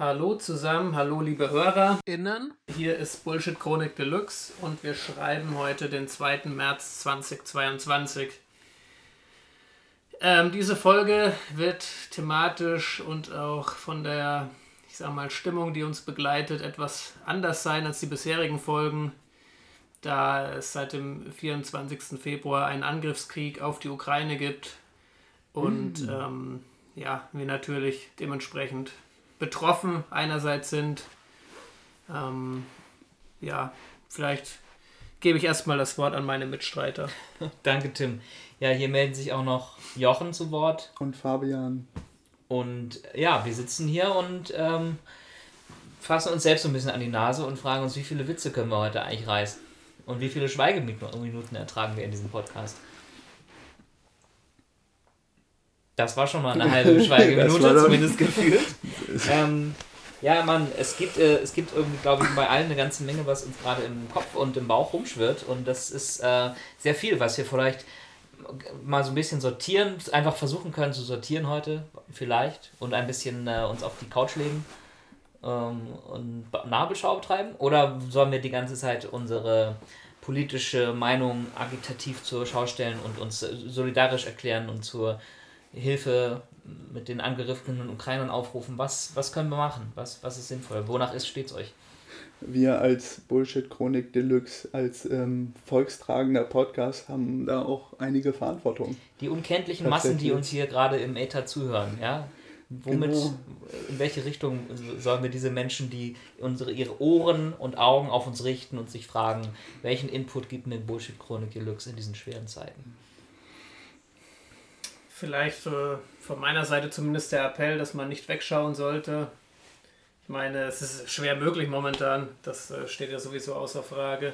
Hallo zusammen, hallo liebe HörerInnen. Hier ist Bullshit Chronik Deluxe und wir schreiben heute den 2. März 2022. Ähm, diese Folge wird thematisch und auch von der, ich sag mal, Stimmung, die uns begleitet, etwas anders sein als die bisherigen Folgen, da es seit dem 24. Februar einen Angriffskrieg auf die Ukraine gibt und mm. ähm, ja, wir natürlich dementsprechend betroffen einerseits sind. Ähm, ja, vielleicht gebe ich erstmal das Wort an meine Mitstreiter. Danke, Tim. Ja, hier melden sich auch noch Jochen zu Wort. Und Fabian. Und ja, wir sitzen hier und ähm, fassen uns selbst so ein bisschen an die Nase und fragen uns, wie viele Witze können wir heute eigentlich reißen? Und wie viele Schweigeminuten ertragen wir in diesem Podcast? Das war schon mal eine halbe Schweigeminute, zumindest gefühlt. Ähm, ja, Mann, es gibt, äh, es gibt irgendwie, glaube ich, bei allen eine ganze Menge, was uns gerade im Kopf und im Bauch rumschwirrt. Und das ist äh, sehr viel, was wir vielleicht mal so ein bisschen sortieren, einfach versuchen können zu sortieren heute, vielleicht, und ein bisschen äh, uns auf die Couch legen ähm, und Nabelschau betreiben? Oder sollen wir die ganze Zeit unsere politische Meinung agitativ zur Schau stellen und uns solidarisch erklären und zur Hilfe mit den angegriffenen Ukrainern aufrufen. Was, was können wir machen? Was, was ist sinnvoll? Wonach ist stets euch? Wir als Bullshit Chronik Deluxe, als ähm, volkstragender Podcast haben da auch einige Verantwortung. Die unkenntlichen Massen, die uns hier gerade im Äther zuhören, ja? Womit, genau. in welche Richtung sollen wir diese Menschen, die unsere, ihre Ohren und Augen auf uns richten und sich fragen, welchen Input gibt mir Bullshit Chronik Deluxe in diesen schweren Zeiten? Vielleicht äh, von meiner Seite zumindest der Appell, dass man nicht wegschauen sollte. Ich meine, es ist schwer möglich momentan, das äh, steht ja sowieso außer Frage.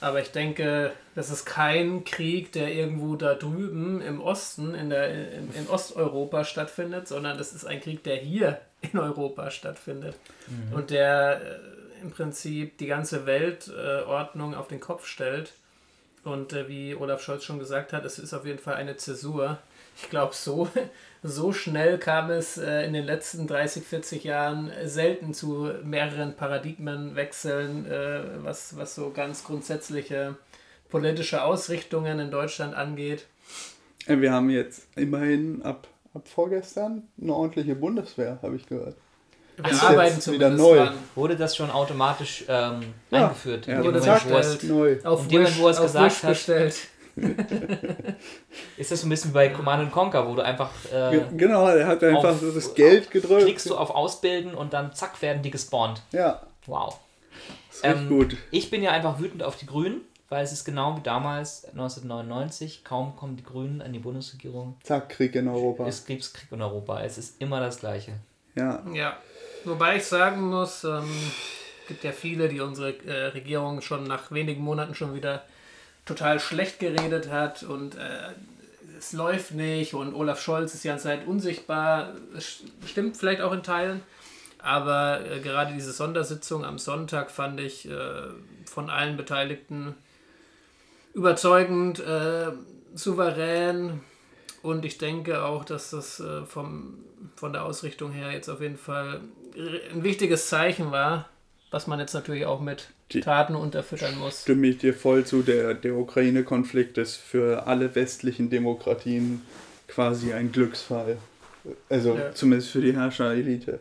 Aber ich denke, das ist kein Krieg, der irgendwo da drüben im Osten, in, der, in, in Osteuropa stattfindet, sondern das ist ein Krieg, der hier in Europa stattfindet. Mhm. Und der äh, im Prinzip die ganze Weltordnung auf den Kopf stellt. Und äh, wie Olaf Scholz schon gesagt hat, es ist auf jeden Fall eine Zäsur ich glaube, so, so schnell kam es äh, in den letzten 30, 40 Jahren selten zu mehreren Paradigmenwechseln, äh, was, was so ganz grundsätzliche politische Ausrichtungen in Deutschland angeht. Äh, wir haben jetzt immerhin ab, ab vorgestern eine ordentliche Bundeswehr, habe ich gehört. Wir Ach, arbeiten wieder neu. Dran. Wurde das schon automatisch ähm, ja. eingeführt? Ja, wurde das neu. Auf dem wo es gesagt hat, bestellt. ist das so ein bisschen bei Command Conquer, wo du einfach. Äh, genau, er hat einfach auf, so das Geld gedrückt. Klickst du auf Ausbilden und dann zack werden die gespawnt. Ja. Wow. Das ist ähm, gut. Ich bin ja einfach wütend auf die Grünen, weil es ist genau wie damals 1999. Kaum kommen die Grünen an die Bundesregierung. Zack, Krieg in Europa. Es gibt Krieg in Europa. Es ist immer das Gleiche. Ja. Ja. Wobei ich sagen muss, ähm, gibt ja viele, die unsere äh, Regierung schon nach wenigen Monaten schon wieder total schlecht geredet hat und äh, es läuft nicht und Olaf Scholz ist die ganze Zeit unsichtbar. Das stimmt vielleicht auch in Teilen, aber äh, gerade diese Sondersitzung am Sonntag fand ich äh, von allen Beteiligten überzeugend, äh, souverän und ich denke auch, dass das äh, vom, von der Ausrichtung her jetzt auf jeden Fall ein wichtiges Zeichen war, was man jetzt natürlich auch mit Taten unterfüttern muss. Stimme ich dir voll zu. Der, der Ukraine-Konflikt ist für alle westlichen Demokratien quasi ein Glücksfall. Also ja. zumindest für die Herrscherelite,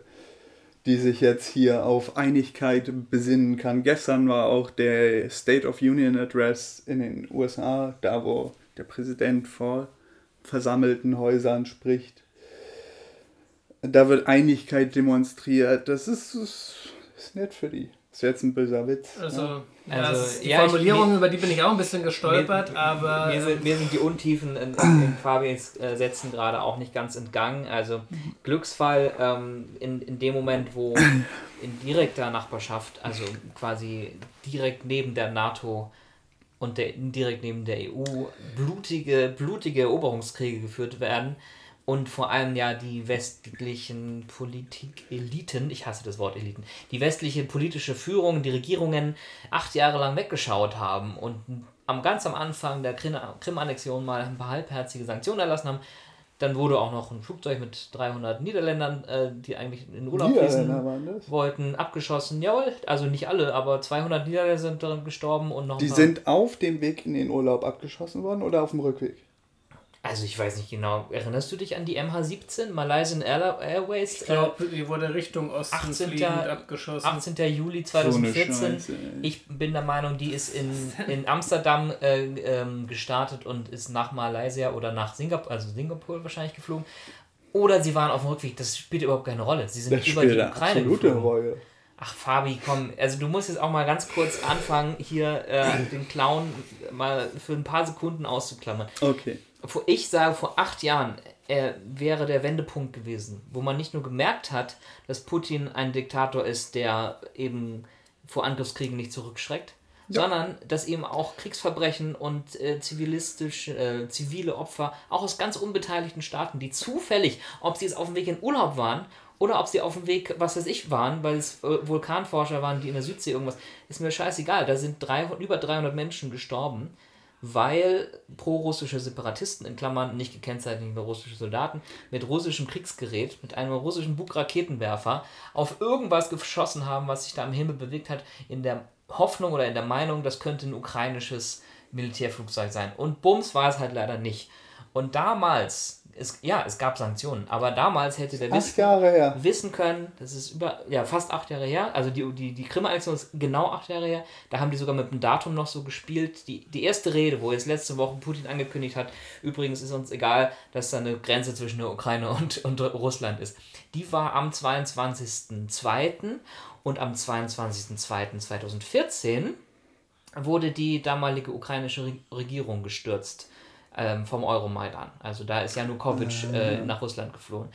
die sich jetzt hier auf Einigkeit besinnen kann. Gestern war auch der State of Union Address in den USA, da wo der Präsident vor versammelten Häusern spricht. Da wird Einigkeit demonstriert. Das ist, ist, ist nett für die. Das ist jetzt ein böser Witz. Also, ja. Also die ja, Formulierung, ich, über die bin ich auch ein bisschen gestolpert, mir, aber. Mir sind, mir sind die Untiefen in, in, in Fabians äh, Sätzen gerade auch nicht ganz entgangen. Also Glücksfall ähm, in, in dem Moment, wo in direkter Nachbarschaft, also quasi direkt neben der NATO und der, direkt neben der EU, blutige, blutige Eroberungskriege geführt werden und vor allem ja die westlichen Politikeliten, ich hasse das Wort Eliten, die westliche politische Führung, die Regierungen acht Jahre lang weggeschaut haben und am ganz am Anfang der Krim-Annexion mal ein paar halbherzige Sanktionen erlassen haben, dann wurde auch noch ein Flugzeug mit 300 Niederländern, äh, die eigentlich in Urlaub fliegen wollten, abgeschossen. Jawohl, also nicht alle, aber 200 Niederländer sind daran gestorben und noch. Die sind auf dem Weg in den Urlaub abgeschossen worden oder auf dem Rückweg? Also ich weiß nicht genau. Erinnerst du dich an die MH17 Malaysian Airways? Ich glaube, die wurde Richtung Osten 18. abgeschossen. 18. Juli 2014. So ich bin der Meinung, die ist in, in Amsterdam äh, ähm, gestartet und ist nach Malaysia oder nach Singapur, also Singapur wahrscheinlich geflogen. Oder sie waren auf dem Rückweg. Das spielt überhaupt keine Rolle. Sie sind das über die Ukraine geflogen. Rolle. Ach Fabi, komm, also du musst jetzt auch mal ganz kurz anfangen, hier äh, den Clown mal für ein paar Sekunden auszuklammern. Okay ich sage, vor acht Jahren äh, wäre der Wendepunkt gewesen, wo man nicht nur gemerkt hat, dass Putin ein Diktator ist, der eben vor Angriffskriegen nicht zurückschreckt, ja. sondern dass eben auch Kriegsverbrechen und äh, zivilistische, äh, zivile Opfer, auch aus ganz unbeteiligten Staaten, die zufällig, ob sie jetzt auf dem Weg in Urlaub waren oder ob sie auf dem Weg, was weiß ich, waren, weil es äh, Vulkanforscher waren, die in der Südsee irgendwas, ist mir scheißegal. Da sind drei, über 300 Menschen gestorben weil pro-russische Separatisten, in Klammern nicht gekennzeichnet gekennzeichnete russische Soldaten, mit russischem Kriegsgerät, mit einem russischen Bug-Raketenwerfer auf irgendwas geschossen haben, was sich da am Himmel bewegt hat, in der Hoffnung oder in der Meinung, das könnte ein ukrainisches Militärflugzeug sein. Und bums war es halt leider nicht. Und damals es, ja, es gab Sanktionen, aber damals hätte der wissen, wissen, können, das ist über, ja, fast acht Jahre her, also die, die, die Krim-Annexion ist genau acht Jahre her, da haben die sogar mit dem Datum noch so gespielt. Die, die erste Rede, wo jetzt letzte Woche Putin angekündigt hat, übrigens ist uns egal, dass da eine Grenze zwischen der Ukraine und, und Russland ist, die war am 22.02. und am 22.02.2014 wurde die damalige ukrainische Regierung gestürzt ähm, vom Euromaidan. Also da ist Janukowitsch ah. äh, nach Russland geflohen.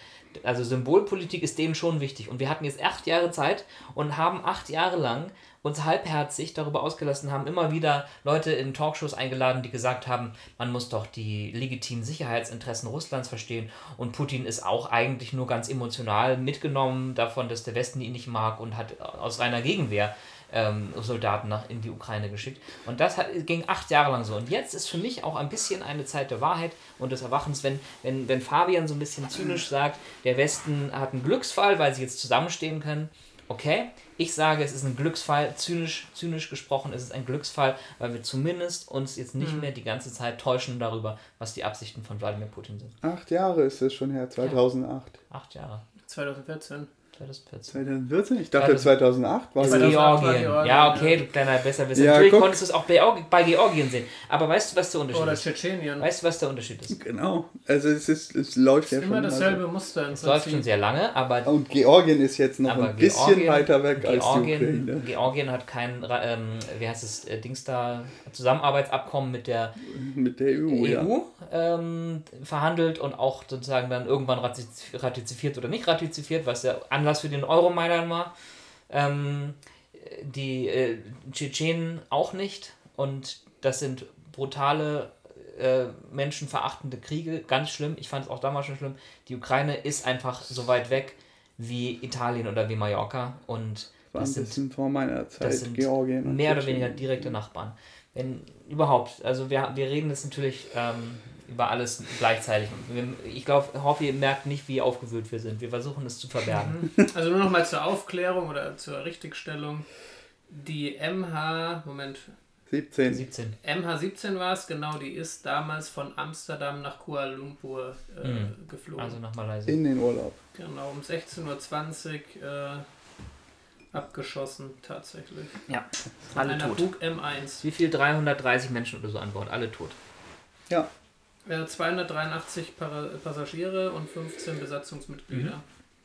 Also Symbolpolitik ist denen schon wichtig. Und wir hatten jetzt acht Jahre Zeit und haben acht Jahre lang uns halbherzig darüber ausgelassen, haben immer wieder Leute in Talkshows eingeladen, die gesagt haben, man muss doch die legitimen Sicherheitsinteressen Russlands verstehen und Putin ist auch eigentlich nur ganz emotional mitgenommen davon, dass der Westen ihn nicht mag und hat aus reiner Gegenwehr ähm, Soldaten nach, in die Ukraine geschickt. Und das hat, ging acht Jahre lang so. Und jetzt ist für mich auch ein bisschen eine Zeit der Wahrheit und des Erwachens, wenn, wenn, wenn Fabian so ein bisschen zynisch sagt, der Westen hat einen Glücksfall, weil sie jetzt zusammenstehen können. Okay, ich sage, es ist ein Glücksfall, zynisch, zynisch gesprochen, es ist ein Glücksfall, weil wir zumindest uns jetzt nicht mhm. mehr die ganze Zeit täuschen darüber, was die Absichten von Wladimir Putin sind. Acht Jahre ist es schon her, 2008. Ja, acht Jahre. 2014. 2014. 2014? Ich dachte 2008 war es. Georgien. Ja, okay, du kleiner Besserwisser. Ja, Natürlich guck. konntest du es auch bei Georgien sehen. Aber weißt du, was der Unterschied Oder ist? Oder Tschetschenien. Weißt du, was der Unterschied ist? Genau. Also es, ist, es läuft es ist ja immer dasselbe also. Muster. Es läuft schon sehr lange, aber... Und Georgien ist jetzt noch ein bisschen Georgien, weiter weg Georgien, als die Ukraine. Georgien hat kein, ähm, wie heißt es, äh, Dings da, Zusammenarbeitsabkommen mit der, mit der EU, EU ja. ähm, verhandelt und auch sozusagen dann irgendwann ratifiziert oder nicht ratifiziert, was der Anlass für den Euro Myanmar. Ähm, die äh, Tschetschenen auch nicht. Und das sind brutale, äh, menschenverachtende Kriege. Ganz schlimm. Ich fand es auch damals schon schlimm. Die Ukraine ist einfach so weit weg wie Italien oder wie Mallorca. Und das sind, vor meiner Zeit das sind Georgien. Mehr oder weniger direkte Nachbarn. Wenn überhaupt, also wir, wir reden jetzt natürlich ähm, über alles gleichzeitig. Ich glaube, hoffe, ihr merkt nicht, wie aufgewühlt wir sind. Wir versuchen es zu verbergen. Also nur noch mal zur Aufklärung oder zur Richtigstellung. Die MH, Moment. 17. 17. MH17 war es, genau, die ist damals von Amsterdam nach Kuala Lumpur äh, mhm. geflogen. Also nach Malaysia. In den Urlaub. Genau, um 16.20 Uhr äh, abgeschossen, tatsächlich. Ja, von alle einer tot. Bug M1. Wie viel? 330 Menschen oder so an Bord, alle tot. Ja. 283 Passagiere und 15 Besatzungsmitglieder.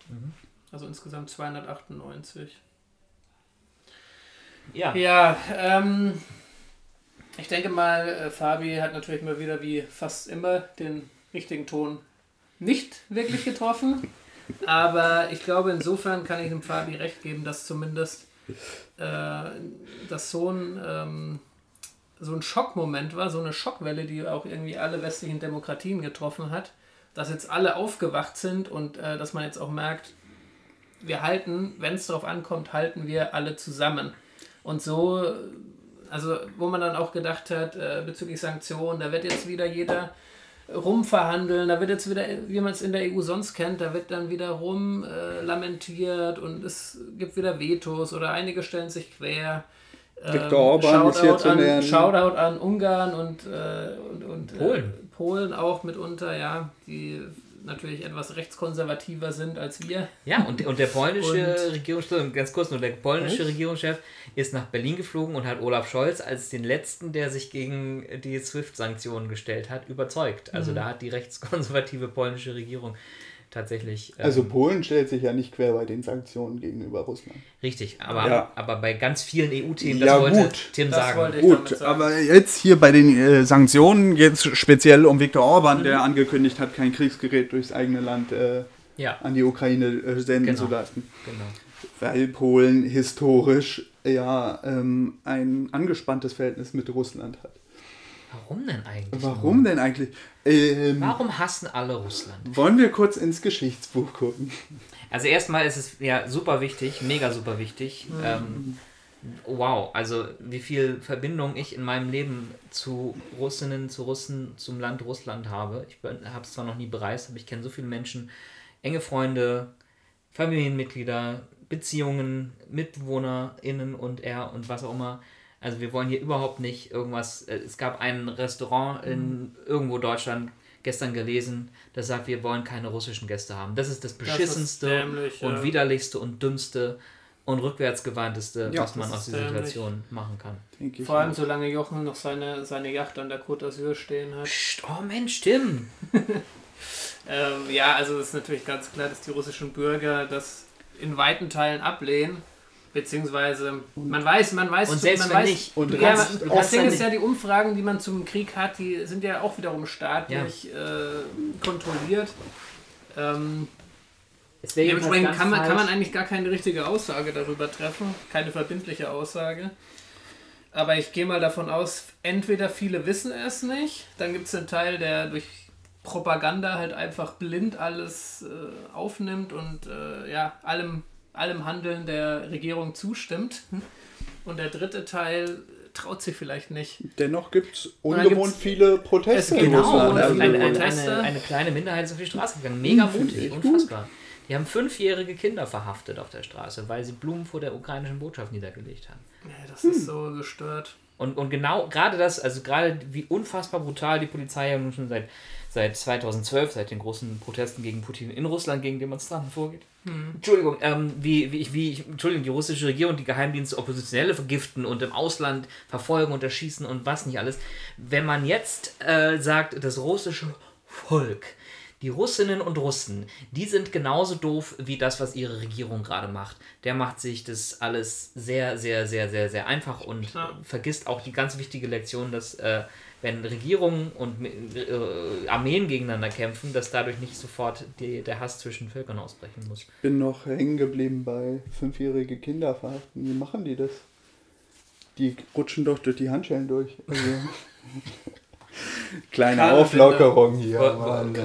Mhm. Mhm. Also insgesamt 298. Ja. Ja, ähm, ich denke mal, äh, Fabi hat natürlich mal wieder wie fast immer den richtigen Ton nicht wirklich getroffen. Aber ich glaube, insofern kann ich dem Fabi recht geben, dass zumindest äh, das so ein ähm, so ein Schockmoment war, so eine Schockwelle, die auch irgendwie alle westlichen Demokratien getroffen hat, dass jetzt alle aufgewacht sind und äh, dass man jetzt auch merkt, wir halten, wenn es darauf ankommt, halten wir alle zusammen. Und so, also wo man dann auch gedacht hat, äh, bezüglich Sanktionen, da wird jetzt wieder jeder rumverhandeln. Da wird jetzt wieder, wie man es in der EU sonst kennt, da wird dann wieder rum äh, lamentiert und es gibt wieder Vetos oder einige stellen sich quer. Viktor ähm, Orban Shoutout ist hier zu an, Shoutout an Ungarn und, äh, und, und Polen. Äh, Polen auch mitunter, ja, die natürlich etwas rechtskonservativer sind als wir. Ja, und, und der polnische Regierungschef, ganz kurz nur, der polnische echt? Regierungschef ist nach Berlin geflogen und hat Olaf Scholz als den letzten, der sich gegen die SWIFT-Sanktionen gestellt hat, überzeugt. Also mhm. da hat die rechtskonservative polnische Regierung tatsächlich. Ähm, also Polen stellt sich ja nicht quer bei den Sanktionen gegenüber Russland. Richtig, aber, ja. aber bei ganz vielen EU-Themen, das ja, wollte gut. Tim das sagen. Gut, sagen. aber jetzt hier bei den äh, Sanktionen, jetzt speziell um Viktor Orban, mhm. der angekündigt hat, kein Kriegsgerät durchs eigene Land äh, ja. an die Ukraine äh, senden genau. zu lassen. Genau. Weil Polen historisch ja ähm, ein angespanntes Verhältnis mit Russland hat. Warum denn eigentlich? Warum denn eigentlich? Ähm, Warum hassen alle Russland? Wollen wir kurz ins Geschichtsbuch gucken? Also erstmal ist es ja super wichtig, mega super wichtig. Mhm. Ähm, wow, also wie viel Verbindung ich in meinem Leben zu Russinnen, zu Russen, zum Land Russland habe. Ich habe es zwar noch nie bereist, aber ich kenne so viele Menschen, enge Freunde, Familienmitglieder, Beziehungen, MitbewohnerInnen und er und was auch immer. Also wir wollen hier überhaupt nicht irgendwas. Äh, es gab ein Restaurant in mhm. irgendwo Deutschland gestern gelesen, das sagt, wir wollen keine russischen Gäste haben. Das ist das beschissenste das dämlich, und ja. widerlichste und dümmste und rückwärtsgewandteste, ja, was man aus dieser Situation machen kann. Vor allem, solange Jochen noch seine, seine Yacht an der Côte d'Azur stehen hat. Psst, oh Mensch, Tim! ähm, ja, also es ist natürlich ganz klar, dass die russischen Bürger das in weiten Teilen ablehnen. Beziehungsweise, man weiß, man weiß, und selbst man wenn weiß, nicht. Und ja, kannst, das Ding ist ja, die Umfragen, die man zum Krieg hat, die sind ja auch wiederum staatlich ja. äh, kontrolliert. Ähm, dementsprechend kann man, kann man eigentlich gar keine richtige Aussage darüber treffen, keine verbindliche Aussage. Aber ich gehe mal davon aus, entweder viele wissen es nicht, dann gibt es einen Teil, der durch Propaganda halt einfach blind alles äh, aufnimmt und äh, ja, allem allem Handeln der Regierung zustimmt. Und der dritte Teil traut sich vielleicht nicht. Dennoch gibt es ungewohnt viele Proteste. Es genau, eine, eine, eine, eine, kleine Minderheit ist auf die Straße gegangen. Mega hm, mutig, unfassbar. Gut. Die haben fünfjährige Kinder verhaftet auf der Straße, weil sie Blumen vor der ukrainischen Botschaft niedergelegt haben. Ja, das hm. ist so gestört. Und, und genau, gerade das, also gerade wie unfassbar brutal die Polizei ja nun schon seit, seit 2012, seit den großen Protesten gegen Putin in Russland gegen Demonstranten vorgeht. Hm. Entschuldigung, ähm, wie, wie, wie, Entschuldigung, die russische Regierung, die Geheimdienste Oppositionelle vergiften und im Ausland verfolgen und erschießen und was nicht alles. Wenn man jetzt äh, sagt, das russische Volk die Russinnen und Russen, die sind genauso doof wie das, was ihre Regierung gerade macht. Der macht sich das alles sehr, sehr, sehr, sehr, sehr einfach und ja. vergisst auch die ganz wichtige Lektion, dass äh, wenn Regierungen und äh, Armeen gegeneinander kämpfen, dass dadurch nicht sofort die, der Hass zwischen Völkern ausbrechen muss. Ich bin noch hängen geblieben bei fünfjährige Kinder verhaften. Wie machen die das? Die rutschen doch durch die Handschellen durch. Also Kleine Auflockerung hier. Mann.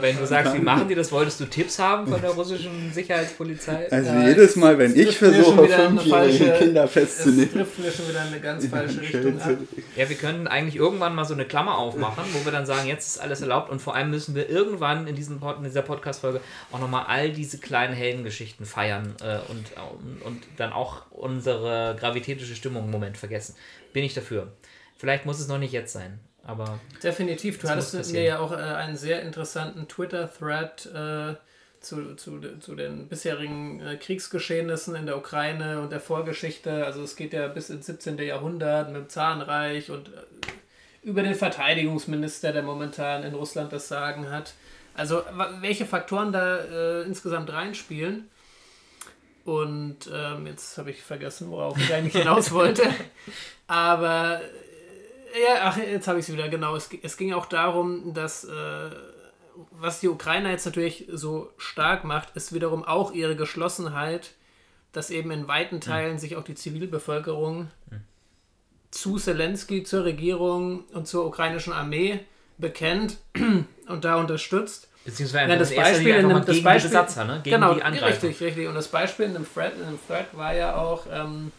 Wenn du sagst, wie machen die das, wolltest du Tipps haben von der russischen Sicherheitspolizei? Also ja, jedes Mal, wenn ich versuche, fünfjährige Kinder festzunehmen. Das trifft mir schon wieder eine ganz falsche Richtung ab. Ja, wir können eigentlich irgendwann mal so eine Klammer aufmachen, wo wir dann sagen, jetzt ist alles erlaubt und vor allem müssen wir irgendwann in, diesem Pod, in dieser Podcast-Folge auch nochmal all diese kleinen Heldengeschichten feiern äh, und, und dann auch unsere gravitätische Stimmung im Moment vergessen. Bin ich dafür. Vielleicht muss es noch nicht jetzt sein. Aber Definitiv. Du hattest mir ja auch äh, einen sehr interessanten Twitter-Thread äh, zu, zu, zu den bisherigen äh, Kriegsgeschehnissen in der Ukraine und der Vorgeschichte. Also es geht ja bis ins 17. Jahrhundert mit dem Zahnreich und äh, über den Verteidigungsminister, der momentan in Russland das Sagen hat. Also welche Faktoren da äh, insgesamt reinspielen. Und ähm, jetzt habe ich vergessen, worauf ich eigentlich hinaus wollte. Aber ja, ach, jetzt habe ich es wieder, genau. Es, es ging auch darum, dass, äh, was die Ukrainer jetzt natürlich so stark macht, ist wiederum auch ihre Geschlossenheit, dass eben in weiten hm. Teilen mhm. sich auch die Zivilbevölkerung mhm. zu Zelensky, zur Regierung und zur ukrainischen Armee bekennt und da unterstützt. Beziehungsweise ja, das Beispiel in einem, das Beispiel, Besatzer, ne? gegen genau, die Angreifer. Richtig, richtig. Und das Beispiel in dem Thread, in dem Thread war ja auch, ähm,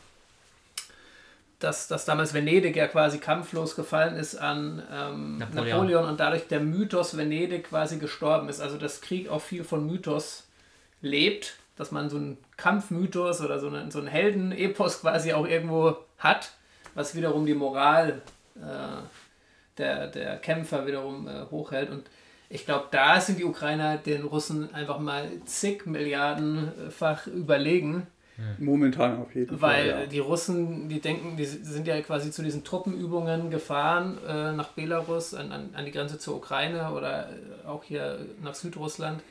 dass, dass damals Venedig ja quasi kampflos gefallen ist an ähm, Napoleon. Napoleon. und dadurch der Mythos Venedig quasi gestorben ist. Also dass Krieg auch viel von Mythos lebt, dass man so einen Kampfmythos oder so einen, so einen Heldenepos quasi auch irgendwo hat, was wiederum die Moral äh, der, der Kämpfer wiederum äh, hochhält. Und ich glaube, da sind die Ukrainer den Russen einfach mal zig Milliardenfach überlegen. Momentan auf jeden Weil Fall. Weil ja. die Russen, die denken, die sind ja quasi zu diesen Truppenübungen gefahren äh, nach Belarus, an, an, an die Grenze zur Ukraine oder äh, auch hier nach Südrussland,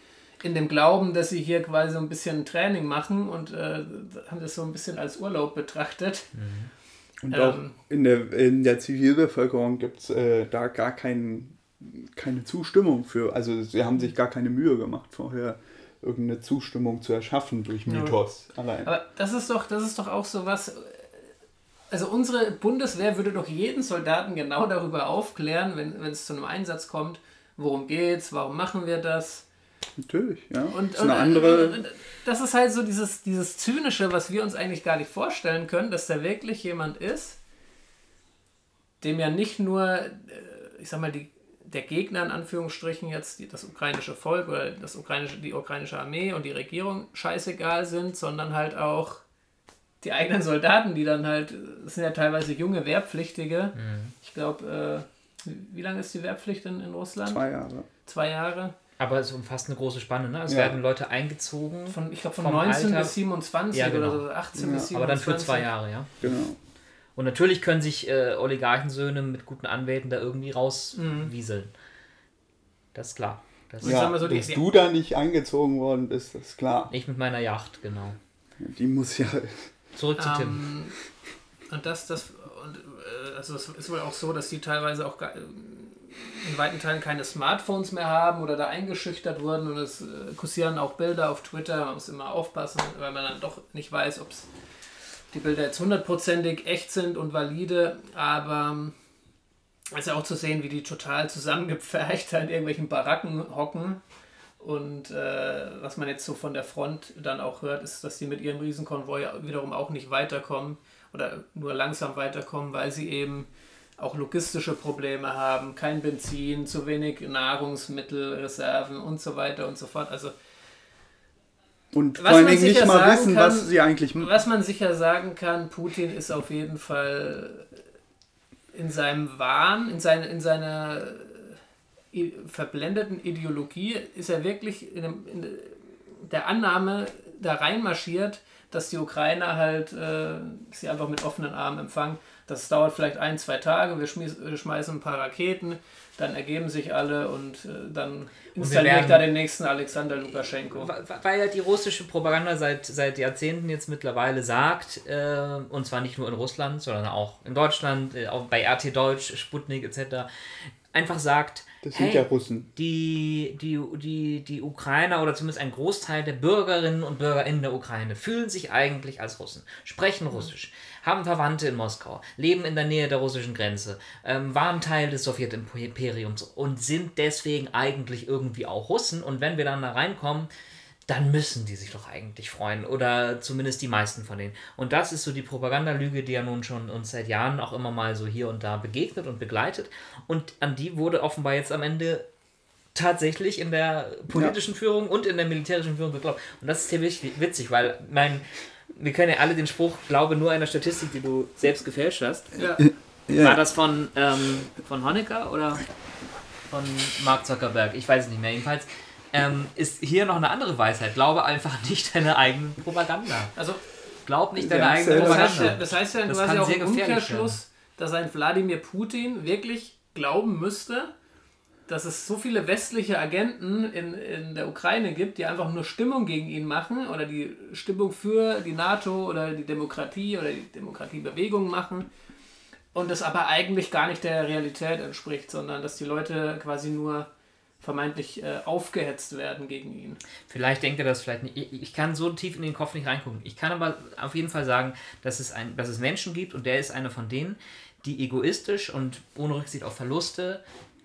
in dem Glauben, dass sie hier quasi so ein bisschen Training machen und äh, haben das so ein bisschen als Urlaub betrachtet. Mhm. Und auch ähm. in, der, in der Zivilbevölkerung gibt es äh, da gar kein, keine Zustimmung für. Also sie haben sich gar keine Mühe gemacht vorher irgendeine Zustimmung zu erschaffen durch Mythos ja. allein. Aber das ist doch, das ist doch auch so was. Also unsere Bundeswehr würde doch jeden Soldaten genau darüber aufklären, wenn, es zu einem Einsatz kommt, worum geht's, warum machen wir das. Natürlich, ja. Und, das ist eine andere. Das ist halt so dieses, dieses Zynische, was wir uns eigentlich gar nicht vorstellen können, dass da wirklich jemand ist, dem ja nicht nur, äh, ich sag mal, die der Gegner in Anführungsstrichen jetzt die, das ukrainische Volk oder das ukrainische, die ukrainische Armee und die Regierung scheißegal sind, sondern halt auch die eigenen Soldaten, die dann halt, das sind ja teilweise junge Wehrpflichtige. Mhm. Ich glaube, äh, wie lange ist die Wehrpflicht in, in Russland? Zwei Jahre. Zwei Jahre. Aber es umfasst eine große Spanne, ne? Es ja. werden Leute eingezogen. Von, ich glaube, von 19 Alter. bis 27 ja, genau. oder so, 18 ja. bis 27. Aber dann für zwei Jahre, ja. Genau. Und natürlich können sich äh, Oligarchensöhne mit guten Anwälten da irgendwie rauswieseln. Mhm. Das ist klar. Das ja, so, dass du da nicht angezogen worden bist, ist klar. Ich mit meiner Yacht, genau. Die muss ja. Zurück zu um, Tim. Ähm, und das, das, und, äh, also es ist wohl auch so, dass die teilweise auch in weiten Teilen keine Smartphones mehr haben oder da eingeschüchtert wurden und es äh, kursieren auch Bilder auf Twitter, man muss immer aufpassen, weil man dann doch nicht weiß, ob es die Bilder jetzt hundertprozentig echt sind und valide, aber es ist ja auch zu sehen, wie die total zusammengepfercht in irgendwelchen Baracken hocken. Und äh, was man jetzt so von der Front dann auch hört, ist, dass sie mit ihrem Riesenkonvoi wiederum auch nicht weiterkommen oder nur langsam weiterkommen, weil sie eben auch logistische Probleme haben, kein Benzin, zu wenig Nahrungsmittelreserven und so weiter und so fort. Also und vor allen Dingen nicht mal wissen, kann, was sie eigentlich machen. Was man sicher sagen kann, Putin ist auf jeden Fall in seinem Wahn, in, seine, in seiner äh, verblendeten Ideologie, ist er wirklich in, dem, in der Annahme da reinmarschiert, dass die Ukrainer halt äh, sie einfach mit offenen Armen empfangen. Das dauert vielleicht ein, zwei Tage, wir, wir schmeißen ein paar Raketen, dann ergeben sich alle und äh, dann installiert da den nächsten Alexander Lukaschenko. Weil ja die russische Propaganda seit, seit Jahrzehnten jetzt mittlerweile sagt, äh, und zwar nicht nur in Russland, sondern auch in Deutschland, äh, auch bei RT Deutsch, Sputnik etc., einfach sagt, das sind hey, ja Russen. Die, die, die, die Ukrainer oder zumindest ein Großteil der Bürgerinnen und Bürger in der Ukraine fühlen sich eigentlich als Russen, sprechen Russisch, haben Verwandte in Moskau, leben in der Nähe der russischen Grenze, ähm, waren Teil des Sowjetimperiums und sind deswegen eigentlich irgendwie auch Russen. Und wenn wir dann da reinkommen, dann müssen die sich doch eigentlich freuen. Oder zumindest die meisten von denen. Und das ist so die Propagandalüge, die ja nun schon uns seit Jahren auch immer mal so hier und da begegnet und begleitet. Und an die wurde offenbar jetzt am Ende tatsächlich in der politischen ja. Führung und in der militärischen Führung geglaubt. Und das ist hier witzig, weil mein, wir können ja alle den Spruch, glaube nur einer Statistik, die du selbst gefälscht hast. Ja. Ja. War das von, ähm, von Honecker oder von Mark Zuckerberg? Ich weiß es nicht mehr. Jedenfalls ähm, ist hier noch eine andere Weisheit. Glaube einfach nicht deine eigene Propaganda. Also, glaub nicht deine eigene Propaganda. Das heißt ja, das heißt ja das quasi auch im Umkehrschluss, dass ein Wladimir Putin wirklich glauben müsste, dass es so viele westliche Agenten in, in der Ukraine gibt, die einfach nur Stimmung gegen ihn machen oder die Stimmung für die NATO oder die Demokratie oder die Demokratiebewegung machen und das aber eigentlich gar nicht der Realität entspricht, sondern dass die Leute quasi nur vermeintlich äh, aufgehetzt werden gegen ihn. Vielleicht denkt er das vielleicht nicht. Ich, ich, kann so tief in den Kopf nicht reingucken. Ich kann aber auf jeden Fall sagen, dass es, ein, dass es Menschen gibt und der ist einer von denen, die egoistisch und ohne Rücksicht auf Verluste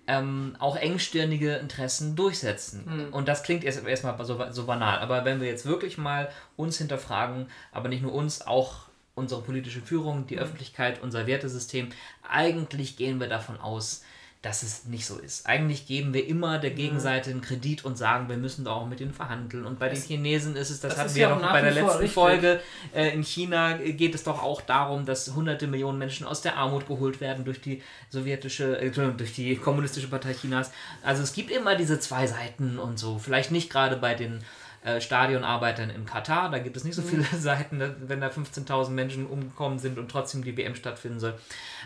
ähm, auch engstirnige Interessen durchsetzen. Mhm. Und das klingt erst erstmal so, so banal. Aber wenn wir jetzt wirklich mal uns hinterfragen, aber nicht nur uns, auch unsere politische Führung, die mhm. Öffentlichkeit, unser Wertesystem. Eigentlich gehen wir davon aus, dass es nicht so ist. Eigentlich geben wir immer der Gegenseite einen Kredit und sagen, wir müssen da auch mit ihnen verhandeln. Und bei den Chinesen ist es, das, das hatten wir ja noch bei der letzten richtig. Folge, äh, in China geht es doch auch darum, dass hunderte Millionen Menschen aus der Armut geholt werden durch die sowjetische, äh, durch die kommunistische Partei Chinas. Also es gibt immer diese zwei Seiten und so. Vielleicht nicht gerade bei den äh, Stadionarbeitern in Katar. Da gibt es nicht so mhm. viele Seiten, wenn da 15.000 Menschen umgekommen sind und trotzdem die WM stattfinden soll.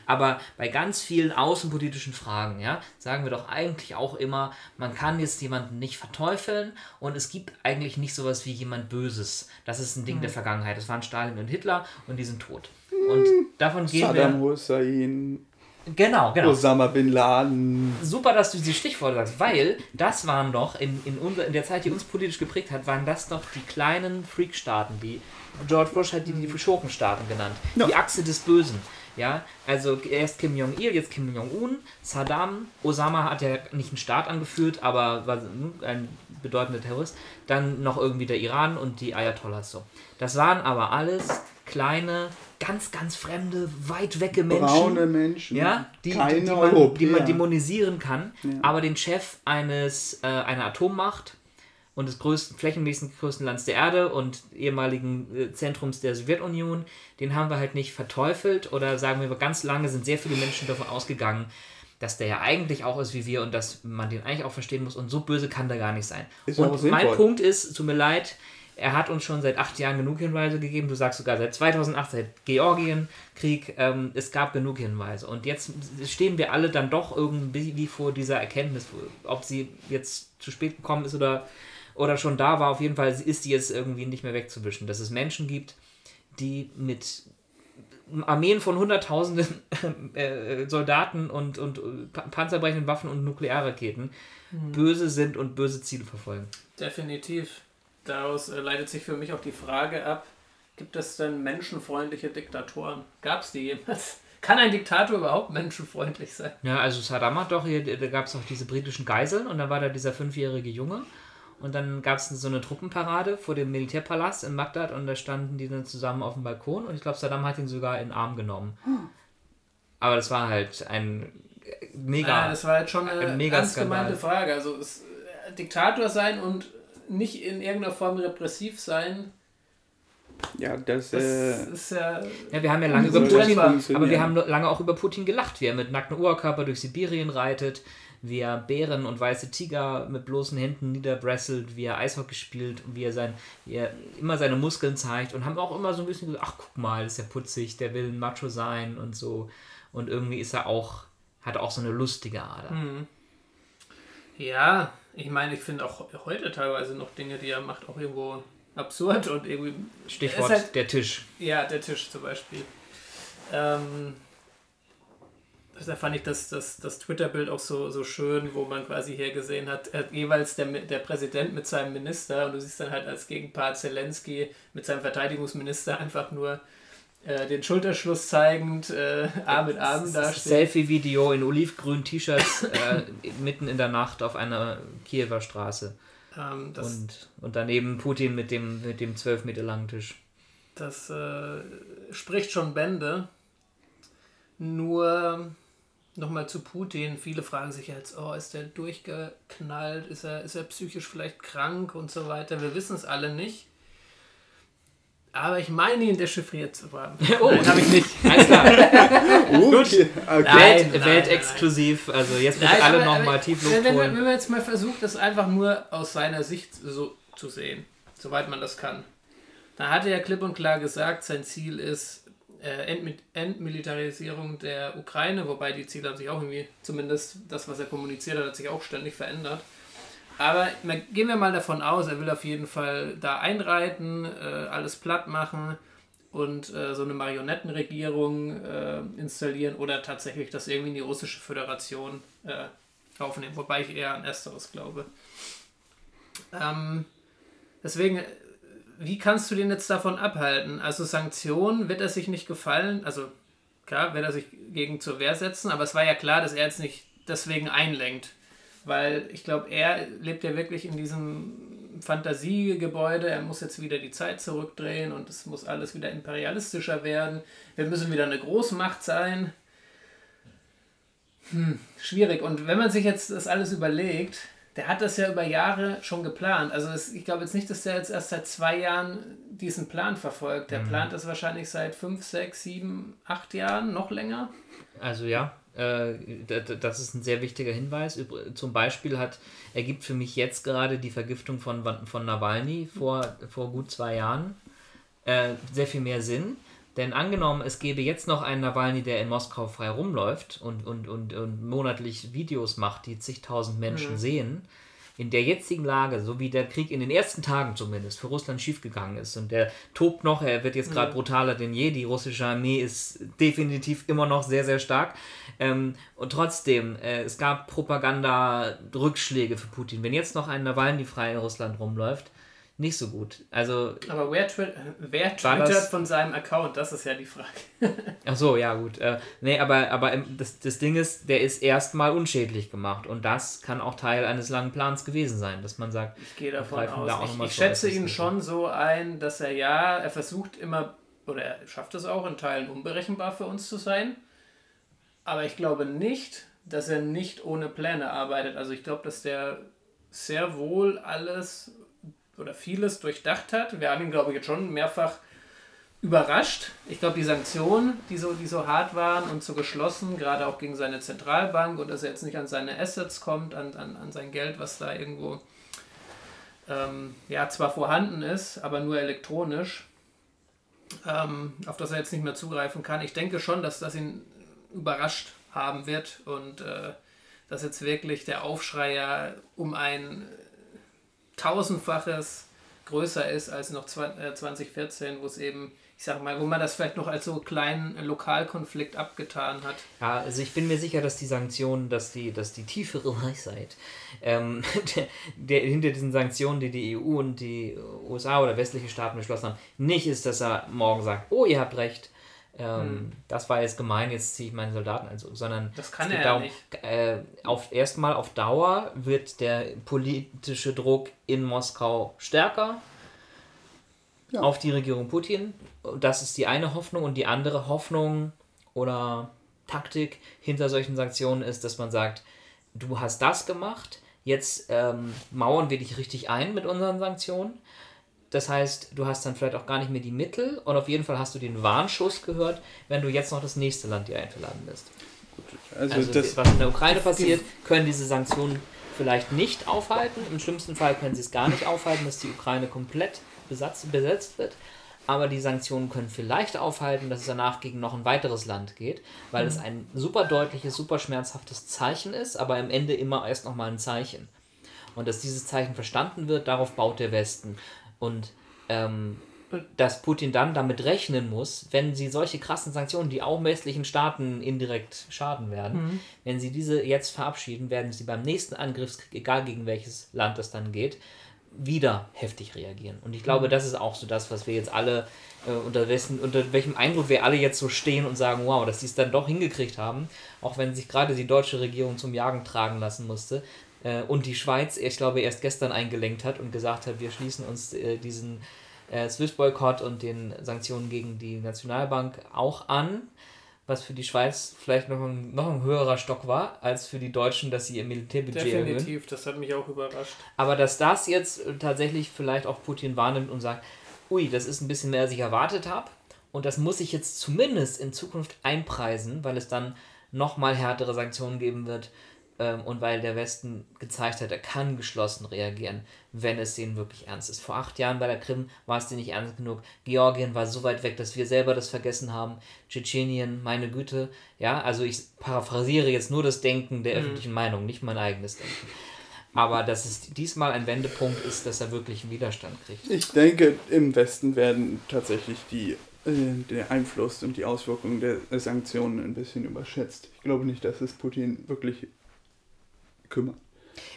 Aber bei ganz vielen außenpolitischen Fragen, ja, sagen wir doch eigentlich auch immer, man kann jetzt jemanden nicht verteufeln und es gibt eigentlich nicht sowas wie jemand Böses. Das ist ein Ding mhm. der Vergangenheit. Das waren Stalin und Hitler und die sind tot. Und davon gehen Saddam wir. Hussein. Genau, genau. Osama Bin Laden. Super, dass du diese Stichworte sagst, weil das waren doch in, in, unser, in der Zeit, die uns politisch geprägt hat, waren das doch die kleinen Freak-Staaten, die George Bush hat die, die Schurkenstaaten genannt. Ja. Die Achse des Bösen. Ja, also erst Kim Jong-il, jetzt Kim Jong-un, Saddam, Osama hat ja nicht einen Staat angeführt, aber war ein bedeutender Terrorist. Dann noch irgendwie der Iran und die Ayatollahs so. Das waren aber alles kleine, ganz, ganz fremde, weit wecke Menschen. Braune Menschen. Ja, die, die, die, man, die man dämonisieren kann. Ja. Aber den Chef eines, äh, einer Atommacht und des größten, flächenmäßig größten Landes der Erde und ehemaligen äh, Zentrums der Sowjetunion, den haben wir halt nicht verteufelt oder sagen wir ganz lange sind sehr viele Menschen davon ausgegangen, dass der ja eigentlich auch ist wie wir und dass man den eigentlich auch verstehen muss und so böse kann der gar nicht sein. Ist und mein Punkt ist, tut mir leid, er hat uns schon seit acht Jahren genug Hinweise gegeben. Du sagst sogar seit 2008, seit Georgienkrieg, ähm, es gab genug Hinweise. Und jetzt stehen wir alle dann doch irgendwie vor dieser Erkenntnis, ob sie jetzt zu spät gekommen ist oder, oder schon da war. Auf jeden Fall ist sie jetzt irgendwie nicht mehr wegzuwischen. Dass es Menschen gibt, die mit Armeen von Hunderttausenden äh, Soldaten und, und panzerbrechenden Waffen und Nuklearraketen mhm. böse sind und böse Ziele verfolgen. Definitiv daraus äh, leitet sich für mich auch die Frage ab, gibt es denn menschenfreundliche Diktatoren? Gab es die jemals? Kann ein Diktator überhaupt menschenfreundlich sein? Ja, also Saddam hat doch hier, da gab es auch diese britischen Geiseln und dann war da dieser fünfjährige Junge und dann gab es so eine Truppenparade vor dem Militärpalast in Bagdad und da standen die dann zusammen auf dem Balkon und ich glaube, Saddam hat ihn sogar in den Arm genommen. Aber das war halt ein mega. Ja, das war halt schon eine ein mega ernst gemeinte Frage. Also es, äh, Diktator sein und nicht in irgendeiner Form repressiv sein. Ja, das, das äh, ist ja. Ja, wir haben ja lange über Putin, aber wir haben lange auch über Putin gelacht, wie er mit nacktem Oberkörper durch Sibirien reitet, wie er Bären und weiße Tiger mit bloßen Händen niederbresselt, wie er Eishockey spielt und wie er, sein, wie er immer seine Muskeln zeigt und haben auch immer so ein bisschen gesagt, ach guck mal, ist ja putzig, der will ein Macho sein und so. Und irgendwie ist er auch, hat auch so eine lustige Ader. Mhm. Ja, ich meine, ich finde auch heute teilweise noch Dinge, die er macht, auch irgendwo absurd und irgendwie. Stichwort halt, der Tisch. Ja, der Tisch zum Beispiel. Ähm, da fand ich das, das, das Twitter-Bild auch so, so schön, wo man quasi hier gesehen hat, hat jeweils der, der Präsident mit seinem Minister und du siehst dann halt als Gegenpart Zelensky mit seinem Verteidigungsminister einfach nur äh, den Schulterschluss zeigend, äh, Arm in Arm da Selfie-Video in olivgrünen T-Shirts äh, mitten in der Nacht auf einer Kiewer Straße. Ähm, und, und daneben Putin mit dem, mit dem 12 Meter langen Tisch. Das äh, spricht schon Bände. Nur nochmal zu Putin. Viele fragen sich jetzt, oh, ist der durchgeknallt? Ist er, ist er psychisch vielleicht krank und so weiter? Wir wissen es alle nicht. Aber ich meine ihn dechiffriert zu haben. Oh, Nein, habe ich nicht. Alles klar. Gut. Okay. Welt, nein, Weltexklusiv. Also jetzt bitte nein, alle nochmal tief wenn, wenn, wenn wir jetzt mal versuchen, das einfach nur aus seiner Sicht so zu sehen, soweit man das kann. Da hat er ja klipp und klar gesagt, sein Ziel ist äh, Entmilitarisierung der Ukraine, wobei die Ziele haben sich auch irgendwie, zumindest das, was er kommuniziert hat, hat sich auch ständig verändert. Aber gehen wir mal davon aus, er will auf jeden Fall da einreiten, äh, alles platt machen und äh, so eine Marionettenregierung äh, installieren oder tatsächlich das irgendwie in die russische Föderation äh, aufnehmen, wobei ich eher an Ersteres glaube. Ähm, deswegen, wie kannst du den jetzt davon abhalten? Also Sanktionen wird er sich nicht gefallen, also klar, wird er sich gegen zur Wehr setzen, aber es war ja klar, dass er jetzt nicht deswegen einlenkt weil ich glaube, er lebt ja wirklich in diesem Fantasiegebäude, er muss jetzt wieder die Zeit zurückdrehen und es muss alles wieder imperialistischer werden. Wir müssen wieder eine Großmacht sein. Hm, schwierig. Und wenn man sich jetzt das alles überlegt, der hat das ja über Jahre schon geplant. Also es, ich glaube jetzt nicht, dass der jetzt erst seit zwei Jahren diesen Plan verfolgt. Der mhm. plant das wahrscheinlich seit fünf, sechs, sieben, acht Jahren, noch länger. Also ja, das ist ein sehr wichtiger Hinweis. Zum Beispiel hat, ergibt für mich jetzt gerade die Vergiftung von, von Nawalny vor, vor gut zwei Jahren äh, sehr viel mehr Sinn. Denn angenommen, es gäbe jetzt noch einen Nawalny, der in Moskau frei rumläuft und, und, und, und monatlich Videos macht, die zigtausend Menschen mhm. sehen, in der jetzigen Lage, so wie der Krieg in den ersten Tagen zumindest für Russland schiefgegangen ist und der tobt noch, er wird jetzt gerade mhm. brutaler denn je, die russische Armee ist definitiv immer noch sehr, sehr stark. Ähm, und trotzdem, äh, es gab Propaganda-Rückschläge für Putin. Wenn jetzt noch ein Nawalny frei in Russland rumläuft, nicht so gut. Also, Aber wer, twi wer twittert von seinem Account? Das ist ja die Frage. Ach so, ja gut. Äh, nee, aber, aber das, das Ding ist, der ist erstmal unschädlich gemacht. Und das kann auch Teil eines langen Plans gewesen sein, dass man sagt, ich gehe davon aus. Da ich, ich schätze ihn schon so ein, dass er ja, er versucht immer, oder er schafft es auch in Teilen unberechenbar für uns zu sein. Aber ich glaube nicht, dass er nicht ohne Pläne arbeitet. Also ich glaube, dass der sehr wohl alles oder vieles durchdacht hat. Wir haben ihn, glaube ich, jetzt schon mehrfach überrascht. Ich glaube, die Sanktionen, die so, die so hart waren und so geschlossen, gerade auch gegen seine Zentralbank und dass er jetzt nicht an seine Assets kommt, an, an, an sein Geld, was da irgendwo ähm, ja zwar vorhanden ist, aber nur elektronisch, ähm, auf das er jetzt nicht mehr zugreifen kann. Ich denke schon, dass das ihn überrascht haben wird und äh, dass jetzt wirklich der Aufschrei um ein tausendfaches größer ist als noch 2014, äh, wo es eben, ich sag mal, wo man das vielleicht noch als so kleinen Lokalkonflikt abgetan hat. Ja, also ich bin mir sicher, dass die Sanktionen, dass die, dass die tiefere Weisheit ähm, der, der, hinter diesen Sanktionen, die die EU und die USA oder westliche Staaten beschlossen haben, nicht ist, dass er morgen sagt, oh, ihr habt recht, ähm, hm. Das war jetzt gemein, jetzt ziehe ich meine Soldaten also, sondern das kann er darum, nicht. Äh, auf, erstmal auf Dauer wird der politische Druck in Moskau stärker ja. auf die Regierung Putin. Das ist die eine Hoffnung und die andere Hoffnung oder Taktik hinter solchen Sanktionen ist, dass man sagt, du hast das gemacht, jetzt ähm, mauern wir dich richtig ein mit unseren Sanktionen das heißt, du hast dann vielleicht auch gar nicht mehr die Mittel und auf jeden Fall hast du den Warnschuss gehört, wenn du jetzt noch das nächste Land dir einverladen lässt. Also, also das, was in der Ukraine passiert, können diese Sanktionen vielleicht nicht aufhalten. Im schlimmsten Fall können sie es gar nicht aufhalten, dass die Ukraine komplett besatz, besetzt wird. Aber die Sanktionen können vielleicht aufhalten, dass es danach gegen noch ein weiteres Land geht, weil mhm. es ein super deutliches, super schmerzhaftes Zeichen ist, aber am Ende immer erst nochmal ein Zeichen. Und dass dieses Zeichen verstanden wird, darauf baut der Westen. Und ähm, dass Putin dann damit rechnen muss, wenn sie solche krassen Sanktionen, die auch westlichen Staaten indirekt schaden werden, mhm. wenn sie diese jetzt verabschieden, werden sie beim nächsten Angriffskrieg, egal gegen welches Land das dann geht, wieder heftig reagieren. Und ich glaube, mhm. das ist auch so das, was wir jetzt alle, äh, unter, wessen, unter welchem Eindruck wir alle jetzt so stehen und sagen, wow, dass sie es dann doch hingekriegt haben, auch wenn sich gerade die deutsche Regierung zum Jagen tragen lassen musste, äh, und die Schweiz, ich glaube, erst gestern eingelenkt hat und gesagt hat, wir schließen uns äh, diesen äh, Swiss-Boykott und den Sanktionen gegen die Nationalbank auch an, was für die Schweiz vielleicht noch ein, noch ein höherer Stock war, als für die Deutschen, dass sie ihr Militärbudget Definitiv, erhöhen. Definitiv, das hat mich auch überrascht. Aber dass das jetzt tatsächlich vielleicht auch Putin wahrnimmt und sagt, ui, das ist ein bisschen mehr, als ich erwartet habe. Und das muss ich jetzt zumindest in Zukunft einpreisen, weil es dann nochmal härtere Sanktionen geben wird und weil der Westen gezeigt hat, er kann geschlossen reagieren, wenn es denen wirklich ernst ist. Vor acht Jahren bei der Krim war es denen nicht ernst genug. Georgien war so weit weg, dass wir selber das vergessen haben. Tschetschenien, meine Güte. Ja, also ich paraphrasiere jetzt nur das Denken der mhm. öffentlichen Meinung, nicht mein eigenes Denken. Aber dass es diesmal ein Wendepunkt ist, dass er wirklich einen Widerstand kriegt. Ich denke, im Westen werden tatsächlich die äh, der Einfluss und die Auswirkungen der Sanktionen ein bisschen überschätzt. Ich glaube nicht, dass es Putin wirklich kümmern.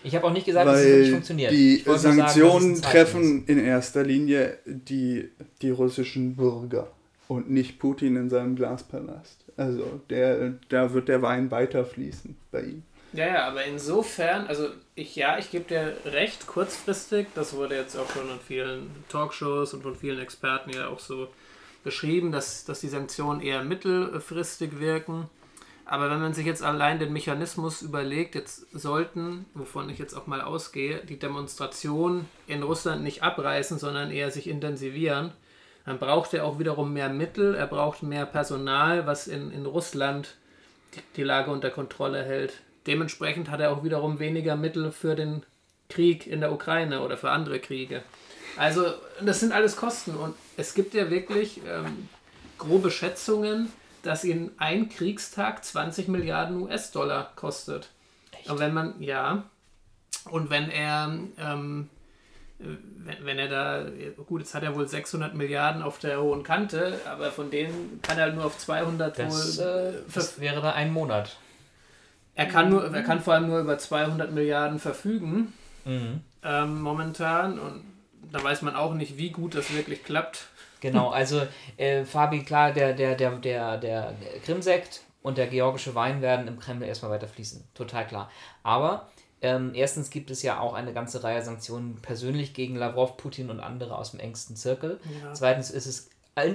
Ich habe auch nicht gesagt, Weil dass es wirklich funktioniert. Die Sanktionen sagen, treffen in erster Linie die, die russischen Bürger und nicht Putin in seinem Glaspalast. Also der, da wird der Wein weiterfließen bei ihm. Ja, ja, aber insofern, also ich ja, ich gebe dir recht, kurzfristig, das wurde jetzt auch schon in vielen Talkshows und von vielen Experten ja auch so beschrieben, dass, dass die Sanktionen eher mittelfristig wirken. Aber wenn man sich jetzt allein den Mechanismus überlegt, jetzt sollten, wovon ich jetzt auch mal ausgehe, die Demonstrationen in Russland nicht abreißen, sondern eher sich intensivieren, dann braucht er auch wiederum mehr Mittel, er braucht mehr Personal, was in, in Russland die, die Lage unter Kontrolle hält. Dementsprechend hat er auch wiederum weniger Mittel für den Krieg in der Ukraine oder für andere Kriege. Also das sind alles Kosten und es gibt ja wirklich ähm, grobe Schätzungen, dass ihn ein Kriegstag 20 Milliarden US-Dollar kostet. Echt? Und wenn man, ja, und wenn er, ähm, wenn, wenn er da, gut, jetzt hat er wohl 600 Milliarden auf der hohen Kante, aber von denen kann er nur auf 200 das, wohl. Äh, das wäre da ein Monat. Er kann, nur, er kann vor allem nur über 200 Milliarden verfügen, mhm. ähm, momentan. Und da weiß man auch nicht, wie gut das wirklich klappt. Genau, also äh, Fabi, klar, der, der, der, der, der Krimsekt und der georgische Wein werden im Kreml erstmal weiter fließen. Total klar. Aber ähm, erstens gibt es ja auch eine ganze Reihe Sanktionen persönlich gegen Lavrov, Putin und andere aus dem engsten Zirkel. Ja. Zweitens ist es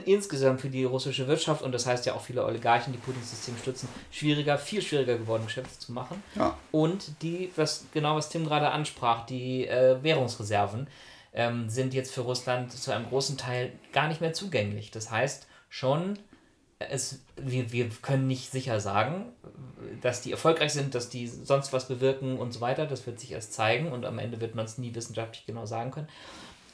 insgesamt für die russische Wirtschaft und das heißt ja auch viele Oligarchen, die Putins System stützen, schwieriger, viel schwieriger geworden, Geschäfte zu machen. Ja. Und die, was genau was Tim gerade ansprach, die äh, Währungsreserven ähm, sind jetzt für Russland zu einem großen Teil gar nicht mehr zugänglich. Das heißt schon, es, wir, wir können nicht sicher sagen, dass die erfolgreich sind, dass die sonst was bewirken und so weiter. Das wird sich erst zeigen und am Ende wird man es nie wissenschaftlich genau sagen können.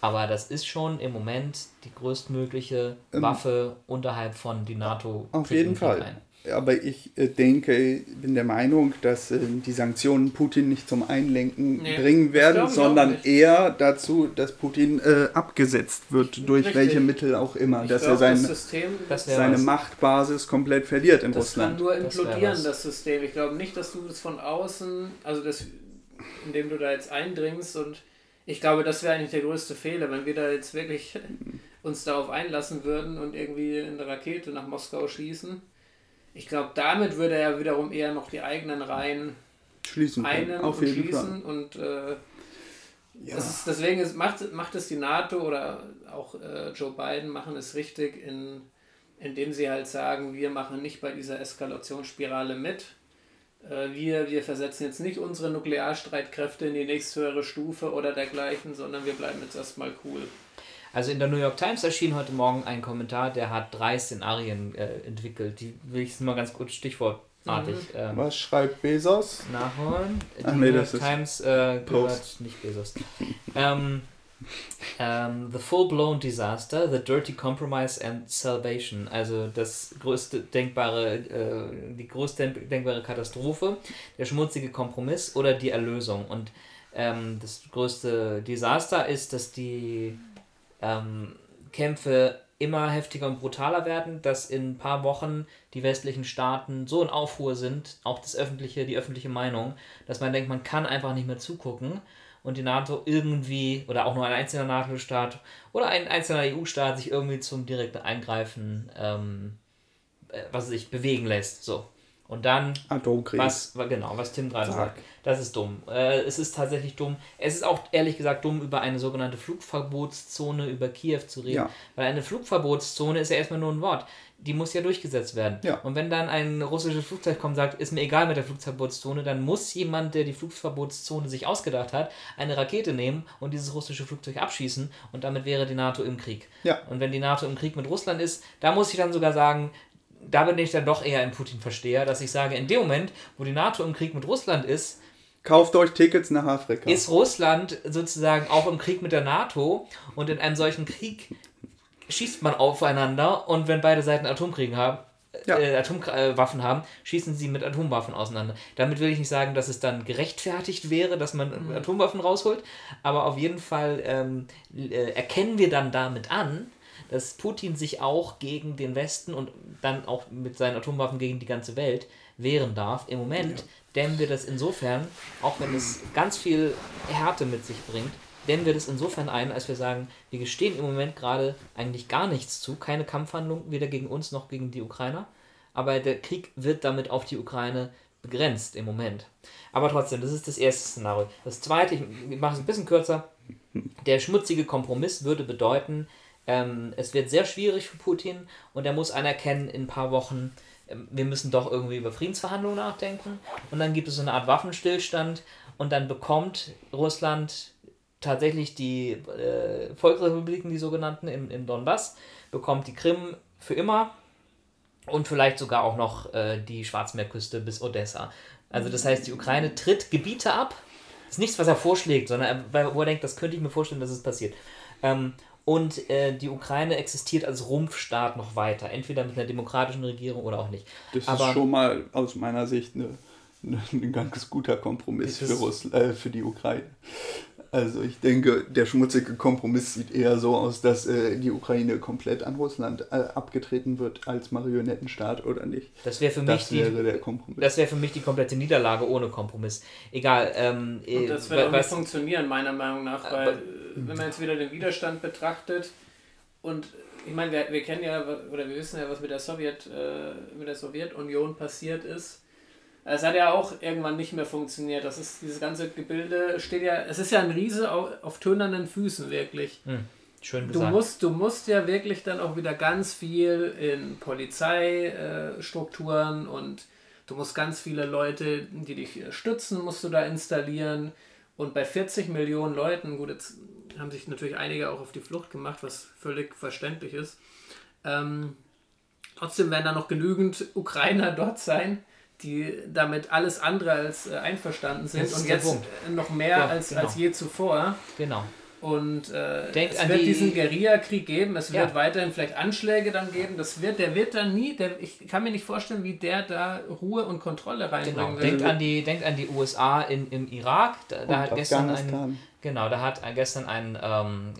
Aber das ist schon im Moment die größtmögliche ähm, Waffe unterhalb von die NATO. Auf jeden Fall. Ein. Aber ich äh, denke, bin der Meinung, dass äh, die Sanktionen Putin nicht zum Einlenken nee, bringen werden, sondern eher dazu, dass Putin äh, abgesetzt wird, durch Richtig. welche Mittel auch immer. Ich dass glaub, er sein, das System, seine was. Machtbasis komplett verliert in das Russland. Das kann nur implodieren, das, System. Ich glaube nicht, dass du das von außen, also das, indem du da jetzt eindringst und ich glaube, das wäre eigentlich der größte Fehler, wenn wir da jetzt wirklich uns darauf einlassen würden und irgendwie eine Rakete nach Moskau schießen. Ich glaube, damit würde er wiederum eher noch die eigenen Reihen schließen einen Auf und schließen. Fall. Und äh, ja. ist, deswegen ist, macht, macht es die NATO oder auch äh, Joe Biden machen es richtig, in, indem sie halt sagen, wir machen nicht bei dieser Eskalationsspirale mit äh, wir, wir versetzen jetzt nicht unsere Nuklearstreitkräfte in die nächsthöhere Stufe oder dergleichen, sondern wir bleiben jetzt erstmal cool. Also in der New York Times erschien heute Morgen ein Kommentar, der hat drei Szenarien äh, entwickelt. Die will ich mal ganz kurz stichwortartig. Mhm. Ähm, Was schreibt Bezos? Nachholen. Die Ach, nee, New York Times äh, gehört nicht Bezos. ähm, um, ähm, the full-blown disaster, the dirty compromise and salvation. Also das größte denkbare, äh, die größte denkbare Katastrophe, der schmutzige Kompromiss oder die Erlösung. Und ähm, das größte Desaster ist, dass die ähm, Kämpfe immer heftiger und brutaler werden, dass in ein paar Wochen die westlichen Staaten so in Aufruhr sind, auch das öffentliche, die öffentliche Meinung, dass man denkt, man kann einfach nicht mehr zugucken und die NATO irgendwie oder auch nur ein einzelner NATO-Staat oder ein einzelner EU-Staat sich irgendwie zum direkten Eingreifen, ähm, äh, was sich bewegen lässt. So. Und dann, Atomkrieg. was, genau, was Tim gerade sagt, das ist dumm. Äh, es ist tatsächlich dumm. Es ist auch ehrlich gesagt dumm, über eine sogenannte Flugverbotszone über Kiew zu reden. Ja. Weil eine Flugverbotszone ist ja erstmal nur ein Wort die muss ja durchgesetzt werden. Ja. Und wenn dann ein russisches Flugzeug kommt und sagt, ist mir egal mit der Flugverbotszone, dann muss jemand, der die Flugverbotszone sich ausgedacht hat, eine Rakete nehmen und dieses russische Flugzeug abschießen und damit wäre die NATO im Krieg. Ja. Und wenn die NATO im Krieg mit Russland ist, da muss ich dann sogar sagen, da bin ich dann doch eher ein Putin-Versteher, dass ich sage, in dem Moment, wo die NATO im Krieg mit Russland ist, Kauft euch Tickets nach Afrika. Ist Russland sozusagen auch im Krieg mit der NATO und in einem solchen Krieg schießt man aufeinander und wenn beide Seiten Atomkriege haben, ja. äh, Atomwaffen haben, schießen sie mit Atomwaffen auseinander. Damit will ich nicht sagen, dass es dann gerechtfertigt wäre, dass man mhm. Atomwaffen rausholt, aber auf jeden Fall ähm, äh, erkennen wir dann damit an, dass Putin sich auch gegen den Westen und dann auch mit seinen Atomwaffen gegen die ganze Welt wehren darf. Im Moment ja. dämmen wir das insofern, auch wenn es ganz viel Härte mit sich bringt, dämmen wir das insofern ein, als wir sagen, wir gestehen im Moment gerade eigentlich gar nichts zu, keine Kampfhandlung, weder gegen uns noch gegen die Ukrainer. Aber der Krieg wird damit auf die Ukraine begrenzt im Moment. Aber trotzdem, das ist das erste Szenario. Das zweite, ich mache es ein bisschen kürzer, der schmutzige Kompromiss würde bedeuten, ähm, es wird sehr schwierig für Putin und er muss anerkennen, in ein paar Wochen, ähm, wir müssen doch irgendwie über Friedensverhandlungen nachdenken. Und dann gibt es so eine Art Waffenstillstand und dann bekommt Russland tatsächlich die äh, Volksrepubliken, die sogenannten, im, im Donbass, bekommt die Krim für immer und vielleicht sogar auch noch äh, die Schwarzmeerküste bis Odessa. Also das heißt, die Ukraine tritt Gebiete ab. Das ist nichts, was er vorschlägt, sondern er, wo er denkt, das könnte ich mir vorstellen, dass es passiert. Ähm, und äh, die Ukraine existiert als Rumpfstaat noch weiter, entweder mit einer demokratischen Regierung oder auch nicht. Das Aber, ist schon mal aus meiner Sicht eine, eine, ein ganz guter Kompromiss für, Russland, äh, für die Ukraine. Also ich denke, der schmutzige Kompromiss sieht eher so aus, dass äh, die Ukraine komplett an Russland äh, abgetreten wird als Marionettenstaat oder nicht. Das wäre für mich das wäre die, der Kompromiss. Das wäre für mich die komplette Niederlage ohne Kompromiss. Egal. Ähm, Und äh, das wird auch nicht funktionieren meiner Meinung nach, weil äh, wenn man jetzt wieder den Widerstand betrachtet und ich meine, wir, wir kennen ja oder wir wissen ja, was mit der Sowjet äh, mit der Sowjetunion passiert ist es hat ja auch irgendwann nicht mehr funktioniert. Das ist, dieses ganze Gebilde steht ja, es ist ja ein Riese auf, auf tönernen Füßen, wirklich. Hm, schön gesagt. Du musst, du musst ja wirklich dann auch wieder ganz viel in Polizeistrukturen äh, und du musst ganz viele Leute, die dich stützen, musst du da installieren. Und bei 40 Millionen Leuten, gut, jetzt haben sich natürlich einige auch auf die Flucht gemacht, was völlig verständlich ist. Ähm, trotzdem werden da noch genügend Ukrainer dort sein, die damit alles andere als äh, einverstanden sind und jetzt Punkt. noch mehr ja, als, genau. als je zuvor. Genau. Und äh, es wird die... diesen Guerillakrieg geben, es wird ja. weiterhin vielleicht Anschläge dann geben. Das wird, der wird dann nie, der, ich kann mir nicht vorstellen, wie der da Ruhe und Kontrolle reinbringen genau. Denkt an die, denkt an die USA in, im Irak. Da, da hat gestern ein, genau, da hat gestern ein ähm,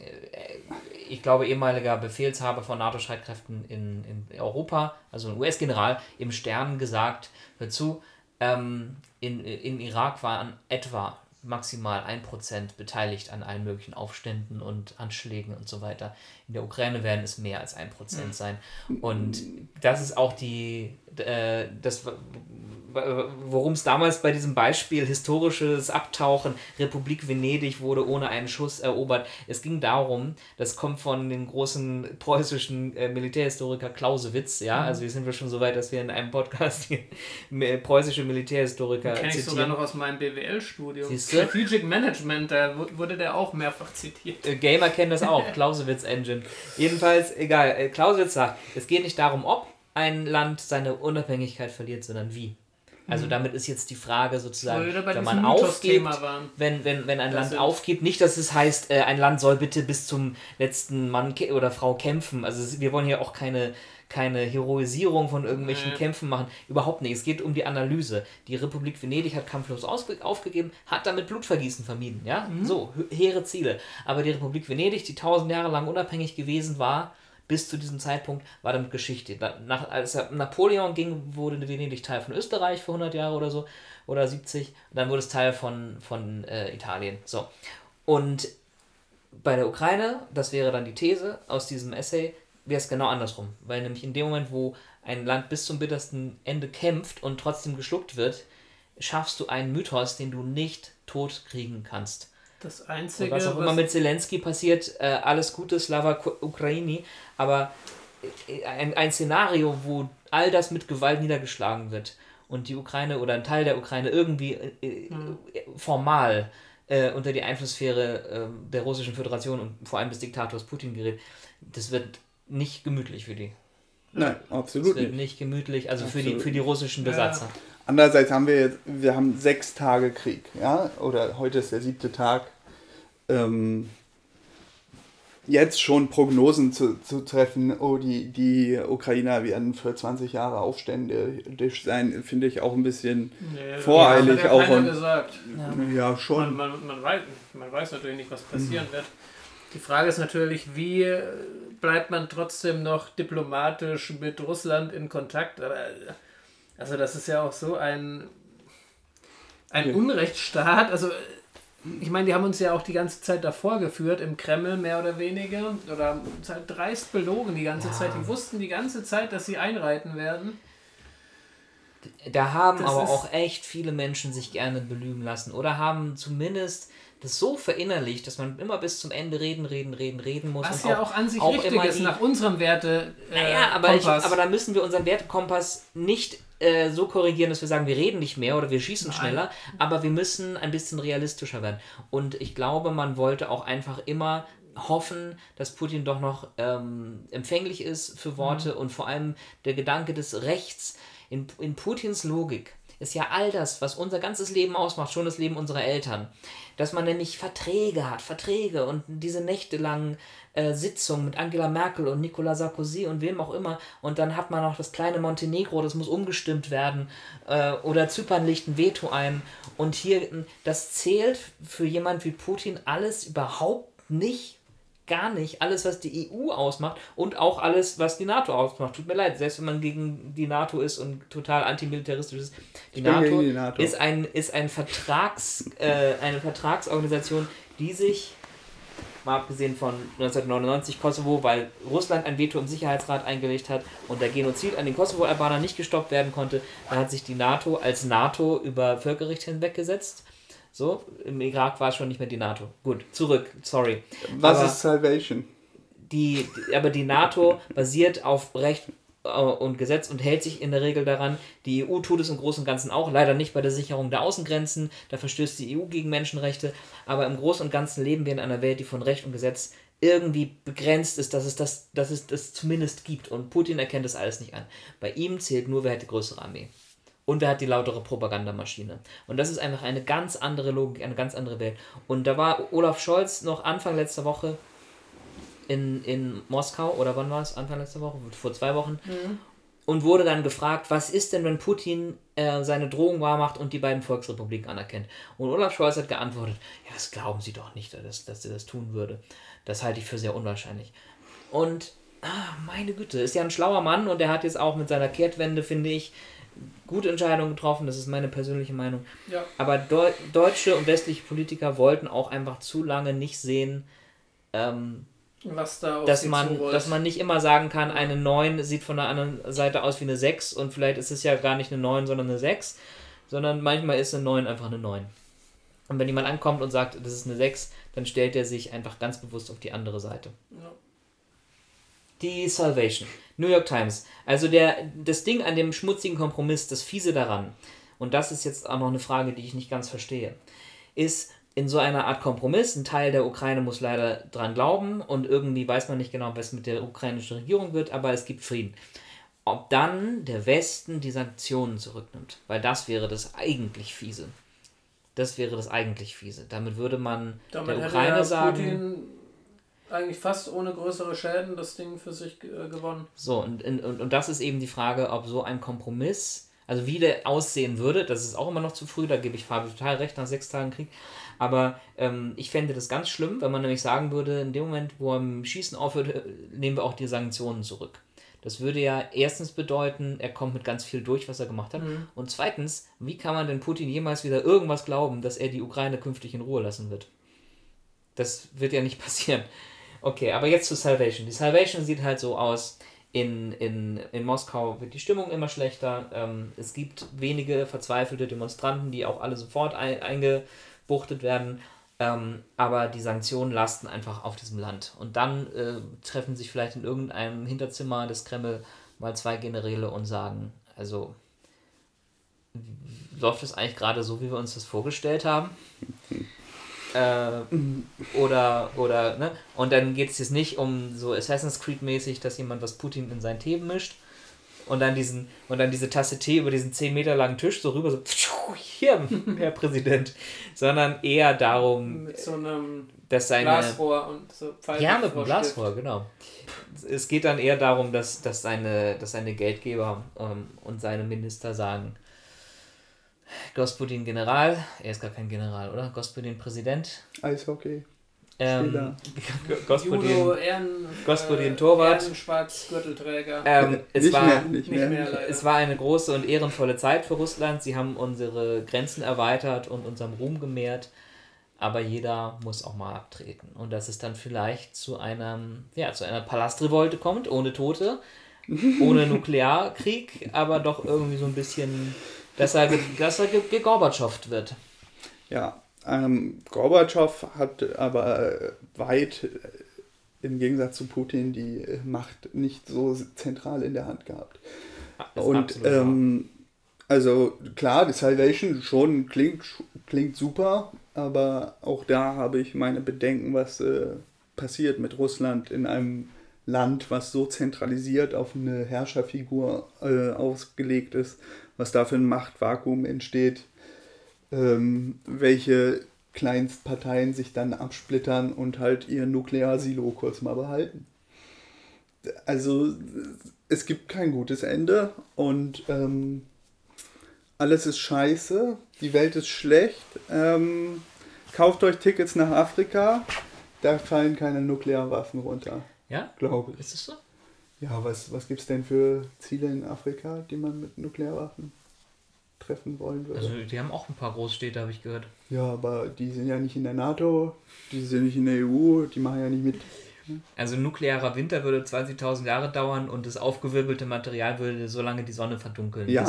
ich glaube, ehemaliger Befehlshaber von NATO-Streitkräften in, in Europa, also ein US-General, im Stern gesagt, hör zu, ähm, in, in Irak waren etwa maximal 1% beteiligt an allen möglichen Aufständen und Anschlägen und so weiter. In der Ukraine werden es mehr als 1% mhm. sein. Und das ist auch die, äh, das, worum es damals bei diesem Beispiel historisches Abtauchen, Republik Venedig wurde ohne einen Schuss erobert. Es ging darum, das kommt von dem großen preußischen äh, Militärhistoriker Clausewitz, ja, mhm. also hier sind wir schon so weit, dass wir in einem Podcast hier preußische Militärhistoriker Kenne ich sogar noch aus meinem BWL-Studium. Strategic Management, da wurde der auch mehrfach zitiert. Äh, Gamer kennen das auch, Clausewitz Engine. Jedenfalls, egal, äh, Clausewitz sagt, es geht nicht darum, ob ein Land seine Unabhängigkeit verliert, sondern wie. Also mhm. damit ist jetzt die Frage sozusagen, wenn man aufgibt, wenn, wenn, wenn ein das Land aufgibt, nicht, dass es heißt, äh, ein Land soll bitte bis zum letzten Mann oder Frau kämpfen. Also wir wollen hier auch keine, keine Heroisierung von irgendwelchen nee. Kämpfen machen. Überhaupt nicht. Es geht um die Analyse. Die Republik Venedig hat kampflos aufgegeben, hat damit Blutvergießen vermieden. Ja? Mhm. So, hehre Ziele. Aber die Republik Venedig, die tausend Jahre lang unabhängig gewesen war, bis zu diesem Zeitpunkt war damit Geschichte. Nach, als Napoleon ging, wurde Venedig Teil von Österreich für 100 Jahre oder so, oder 70. Und dann wurde es Teil von, von äh, Italien. So. Und bei der Ukraine, das wäre dann die These aus diesem Essay, wäre es genau andersrum. Weil nämlich in dem Moment, wo ein Land bis zum bittersten Ende kämpft und trotzdem geschluckt wird, schaffst du einen Mythos, den du nicht tot kriegen kannst. Das Einzige. Und was auch immer mit Zelensky passiert, äh, alles Gute, Slava Ukraini, aber äh, ein, ein Szenario, wo all das mit Gewalt niedergeschlagen wird und die Ukraine oder ein Teil der Ukraine irgendwie äh, mhm. formal äh, unter die Einflusssphäre äh, der Russischen Föderation und vor allem des Diktators Putin gerät, das wird nicht gemütlich für die. Nein, absolut das wird nicht. nicht gemütlich, also für die, für die russischen Besatzer. Ja. Andererseits haben wir jetzt, wir haben sechs Tage Krieg, ja, oder heute ist der siebte Tag. Ähm, jetzt schon Prognosen zu, zu treffen, oh, die, die Ukrainer werden für 20 Jahre aufständisch sein, finde ich auch ein bisschen nee, voreilig. Ja, auch und, gesagt. Ja, ja schon. Man, man, man, weiß, man weiß natürlich nicht, was passieren mhm. wird. Die Frage ist natürlich, wie bleibt man trotzdem noch diplomatisch mit Russland in Kontakt? Also das ist ja auch so ein, ein ja. Unrechtsstaat. Also ich meine, die haben uns ja auch die ganze Zeit davor geführt, im Kreml mehr oder weniger. Oder haben uns halt dreist belogen die ganze ja. Zeit. Die wussten die ganze Zeit, dass sie einreiten werden. Da haben das aber auch echt viele Menschen sich gerne belügen lassen oder haben zumindest das so verinnerlicht, dass man immer bis zum Ende reden, reden, reden, reden muss. Was ja auch, auch, an sich auch richtig ist, nach unserem Werte. Äh, naja, aber, ich, aber da müssen wir unseren Wertekompass nicht äh, so korrigieren, dass wir sagen, wir reden nicht mehr oder wir schießen Nein. schneller, aber wir müssen ein bisschen realistischer werden. Und ich glaube, man wollte auch einfach immer hoffen, dass Putin doch noch ähm, empfänglich ist für Worte mhm. und vor allem der Gedanke des Rechts in, in Putins Logik ist ja all das, was unser ganzes Leben ausmacht, schon das Leben unserer Eltern. Dass man nämlich Verträge hat, Verträge und diese nächtelangen äh, Sitzungen mit Angela Merkel und Nicolas Sarkozy und wem auch immer. Und dann hat man noch das kleine Montenegro, das muss umgestimmt werden. Äh, oder Zypern legt ein Veto ein. Und hier, das zählt für jemand wie Putin alles überhaupt nicht gar nicht alles, was die EU ausmacht und auch alles, was die NATO ausmacht. Tut mir leid, selbst wenn man gegen die NATO ist und total antimilitaristisch ist. Die, NATO, die NATO, ist, ein, ist ein Vertrags, äh, eine Vertragsorganisation, die sich, mal abgesehen von 1999 Kosovo, weil Russland ein Veto im Sicherheitsrat eingelegt hat und der Genozid an den Kosovo-Albanern nicht gestoppt werden konnte, da hat sich die NATO als NATO über Völkerrecht hinweggesetzt so, im Irak war es schon nicht mehr die NATO. Gut, zurück, sorry. Was aber ist Salvation? Die, aber die NATO basiert auf Recht äh, und Gesetz und hält sich in der Regel daran. Die EU tut es im Großen und Ganzen auch, leider nicht bei der Sicherung der Außengrenzen, da verstößt die EU gegen Menschenrechte, aber im Großen und Ganzen leben wir in einer Welt, die von Recht und Gesetz irgendwie begrenzt ist, dass es das, dass es das zumindest gibt. Und Putin erkennt das alles nicht an. Bei ihm zählt nur, wer hat die größere Armee und er hat die lautere Propagandamaschine. Und das ist einfach eine ganz andere Logik, eine ganz andere Welt. Und da war Olaf Scholz noch Anfang letzter Woche in, in Moskau, oder wann war es? Anfang letzter Woche? Vor zwei Wochen. Mhm. Und wurde dann gefragt, was ist denn, wenn Putin äh, seine Drohung wahrmacht und die beiden Volksrepubliken anerkennt? Und Olaf Scholz hat geantwortet, ja, das glauben Sie doch nicht, dass, dass er das tun würde. Das halte ich für sehr unwahrscheinlich. Und, ah, meine Güte, ist ja ein schlauer Mann und er hat jetzt auch mit seiner Kehrtwende, finde ich, gute Entscheidung getroffen, das ist meine persönliche Meinung. Ja. Aber Deu deutsche und westliche Politiker wollten auch einfach zu lange nicht sehen, ähm, was da dass man, dass man nicht immer sagen kann, eine 9 sieht von der anderen Seite aus wie eine 6 und vielleicht ist es ja gar nicht eine 9, sondern eine 6, sondern manchmal ist eine 9 einfach eine 9. Und wenn jemand ankommt und sagt, das ist eine 6, dann stellt er sich einfach ganz bewusst auf die andere Seite. Ja. Die Salvation. New York Times. Also der, das Ding an dem schmutzigen Kompromiss, das Fiese daran, und das ist jetzt auch noch eine Frage, die ich nicht ganz verstehe, ist in so einer Art Kompromiss, ein Teil der Ukraine muss leider dran glauben und irgendwie weiß man nicht genau, was mit der ukrainischen Regierung wird, aber es gibt Frieden. Ob dann der Westen die Sanktionen zurücknimmt, weil das wäre das eigentlich Fiese. Das wäre das eigentlich Fiese. Damit würde man Damit der Ukraine sagen. Putin eigentlich fast ohne größere Schäden das Ding für sich äh, gewonnen. So, und, und, und das ist eben die Frage, ob so ein Kompromiss, also wie der aussehen würde, das ist auch immer noch zu früh, da gebe ich Fabi total recht nach sechs Tagen Krieg. Aber ähm, ich fände das ganz schlimm, wenn man nämlich sagen würde, in dem Moment, wo er im Schießen aufhört, äh, nehmen wir auch die Sanktionen zurück. Das würde ja erstens bedeuten, er kommt mit ganz viel durch, was er gemacht hat. Mhm. Und zweitens, wie kann man denn Putin jemals wieder irgendwas glauben, dass er die Ukraine künftig in Ruhe lassen wird? Das wird ja nicht passieren. Okay, aber jetzt zu Salvation. Die Salvation sieht halt so aus. In, in, in Moskau wird die Stimmung immer schlechter. Ähm, es gibt wenige verzweifelte Demonstranten, die auch alle sofort ein, eingebuchtet werden. Ähm, aber die Sanktionen lasten einfach auf diesem Land. Und dann äh, treffen sich vielleicht in irgendeinem Hinterzimmer des Kreml mal zwei Generäle und sagen, also läuft es eigentlich gerade so, wie wir uns das vorgestellt haben? Äh, oder, oder, ne? Und dann geht es jetzt nicht um so Assassin's Creed-mäßig, dass jemand was Putin in seinen Tee mischt und dann diesen und dann diese Tasse Tee über diesen 10 Meter langen Tisch so rüber, so hier, Herr Präsident, sondern eher darum, mit so einem dass seine Glasrohr und so Pfeifen Ja, mit einem Glasrohr, genau. Es geht dann eher darum, dass, dass, seine, dass seine Geldgeber ähm, und seine Minister sagen, Gospodin General, er ist gar kein General, oder? Gospodin Präsident. Eishockey. Ähm, Gospodin, Judo, Ehren, Gospodin äh, Torwart. Gürtelträger. Ähm, es, nicht war, mehr, nicht mehr. Nicht mehr es war eine große und ehrenvolle Zeit für Russland. Sie haben unsere Grenzen erweitert und unserem Ruhm gemehrt. Aber jeder muss auch mal abtreten. Und dass es dann vielleicht zu, einem, ja, zu einer Palastrevolte kommt, ohne Tote. ohne Nuklearkrieg, aber doch irgendwie so ein bisschen, dass er, dass er gegorbatschoft wird. Ja, ähm, Gorbatschow hat aber weit im Gegensatz zu Putin die Macht nicht so zentral in der Hand gehabt. Und ähm, also klar, die Salvation schon klingt, klingt super, aber auch da habe ich meine Bedenken, was äh, passiert mit Russland in einem Land, was so zentralisiert auf eine Herrscherfigur äh, ausgelegt ist, was da für ein Machtvakuum entsteht, ähm, welche Kleinstparteien sich dann absplittern und halt ihr Nuklearsilo kurz mal behalten. Also es gibt kein gutes Ende und ähm, alles ist scheiße, die Welt ist schlecht. Ähm, kauft euch Tickets nach Afrika, da fallen keine Nuklearwaffen runter. Ja? Glaube ich. Ist es so? Ja, was, was gibt es denn für Ziele in Afrika, die man mit Nuklearwaffen treffen wollen würde? Also die haben auch ein paar Großstädte, habe ich gehört. Ja, aber die sind ja nicht in der NATO, die sind nicht in der EU, die machen ja nicht mit. Also ein nuklearer Winter würde 20.000 Jahre dauern und das aufgewirbelte Material würde so lange die Sonne verdunkeln. Ja,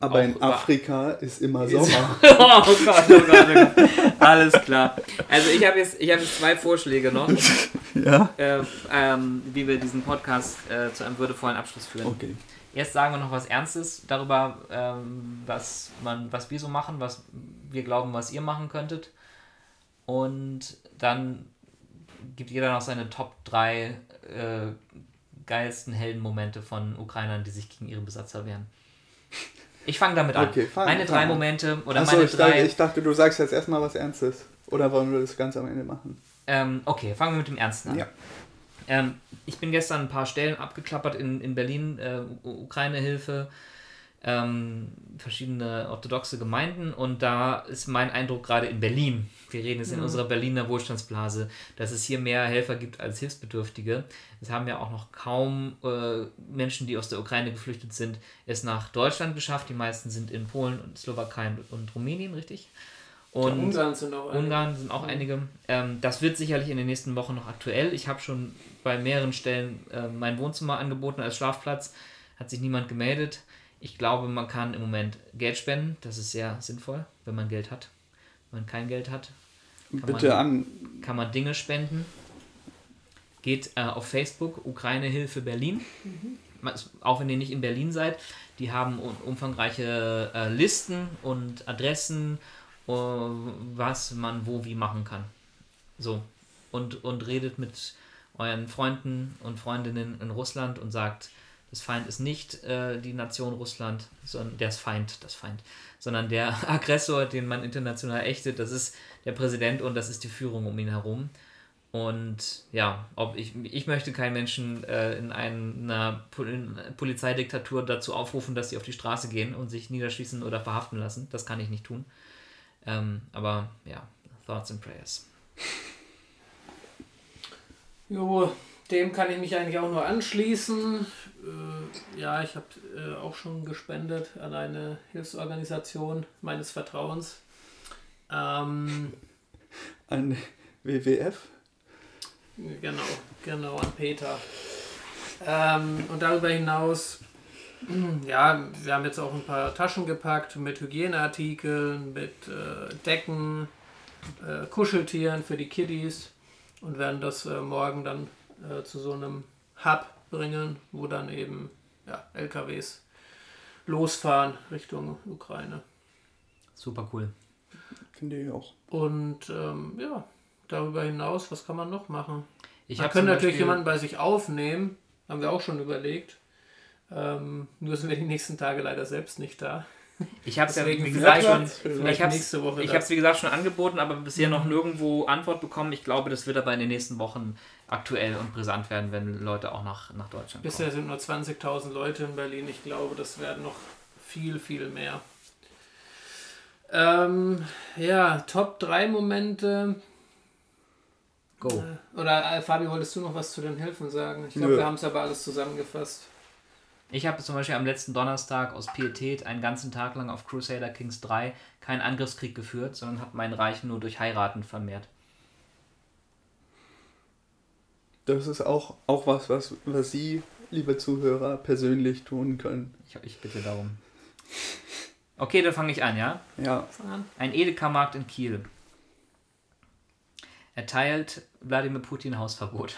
aber in Afrika ist immer Sommer. oh Gott, oh Gott, oh Gott. Alles klar. Also ich habe jetzt, hab jetzt zwei Vorschläge noch, ja? äh, ähm, wie wir diesen Podcast äh, zu einem würdevollen Abschluss führen. Okay. Jetzt sagen wir noch was Ernstes darüber, ähm, was, man, was wir so machen, was wir glauben, was ihr machen könntet. Und dann gibt jeder noch seine Top 3 äh, geilsten Heldenmomente von Ukrainern, die sich gegen ihre Besatzer wehren. Ich fange damit an. Okay, fang, meine drei an. Momente oder Achso, meine ich drei. Dachte, ich dachte, du sagst jetzt erstmal was Ernstes. Oder wollen wir das ganz am Ende machen? Ähm, okay, fangen wir mit dem Ernsten an. Ja. Ähm, ich bin gestern ein paar Stellen abgeklappert in, in Berlin, äh, Ukraine-Hilfe, ähm, verschiedene orthodoxe Gemeinden und da ist mein Eindruck gerade in Berlin, wir reden jetzt in Mhm. unserer Berliner Wohlstandsblase, dass es hier mehr Helfer gibt als Hilfsbedürftige. Es haben ja auch noch kaum äh, Menschen, die aus der Ukraine geflüchtet sind, es nach Deutschland geschafft. Die meisten sind in Polen und Slowakei und, Rumänien, richtig? Und Ungarn sind auch einige. Ungarn sind auch einige. Ähm, das wird sicherlich in den nächsten Wochen noch aktuell. Ich habe schon bei mehreren Stellen äh, mein Wohnzimmer angeboten als Schlafplatz. Hat sich niemand gemeldet. Ich glaube, man kann im Moment Geld spenden. Das ist sehr sinnvoll, wenn man Geld hat. Wenn man kein Geld hat, Kann Bitte man- an. kann man Dinge spenden. Geht äh, auf Facebook, Ukraine Hilfe Berlin. Man- Auch wenn ihr nicht in Berlin seid, die haben umfangreiche äh, Listen und Adressen, äh, was man wo wie machen kann. So. Und, und redet mit euren Freunden und Freundinnen in Russland und sagt, das Feind ist nicht äh, die Nation Russland, sondern der ist Feind, das Feind, sondern der Aggressor, den man international ächtet, das ist der Präsident und das ist die Führung um ihn herum. Und ja, ob ich, ich möchte keinen Menschen äh, in einer Pol Polizeidiktatur dazu aufrufen, dass sie auf die Straße gehen und sich niederschießen oder verhaften lassen. Das kann ich nicht tun. Ähm, aber ja, Thoughts and Prayers. Jo, dem kann ich mich eigentlich auch nur anschließen. Äh, ja, ich habe äh, auch schon gespendet an eine Hilfsorganisation meines Vertrauens. Ähm, An WWF? genau, genau, an Peter. Ähm, und darüber hinaus, ja, wir haben jetzt auch ein paar Taschen gepackt mit Hygieneartikeln, mit äh, Decken, äh, Kuscheltieren für die Kiddies und werden das äh, morgen dann äh, zu so einem Hub bringen, wo dann eben ja, LKWs losfahren Richtung Ukraine. Super cool. Finde ich auch. Und ähm, ja, darüber hinaus, was kann man noch machen? Ich man zum natürlich jemanden bei sich aufnehmen, haben wir auch schon überlegt. Ähm, nur sind wir die nächsten Tage leider selbst nicht da. Ich habe es ja, wie gesagt, schon, ich hab's- ich es wie gesagt schon angeboten, aber bisher noch Mhm. nirgendwo Antwort bekommen. Ich glaube, das wird aber in den nächsten Wochen aktuell und brisant werden, wenn Leute auch nach, nach Deutschland Bisher sind nur 20.000 Leute in Berlin. Ich glaube, das werden noch viel, viel mehr. Ähm, ja, Top 3 Momente. kommen. Go. Oder äh, Fabi, wolltest du noch was zu den Hilfen sagen? Ich glaube, wir haben es aber alles zusammengefasst. Ich habe zum Beispiel am letzten Donnerstag aus Pietät einen ganzen Tag lang auf Crusader Kings 3 keinen Angriffskrieg geführt, sondern habe mein Reich nur durch Heiraten vermehrt. Das ist auch, auch was, was, was sie liebe Zuhörer, persönlich tun können. Ich, ich bitte darum. Okay, dann fange ich an, ja? Ja. Ein Edeka-Markt in Kiel. Erteilt Wladimir Putin Hausverbot.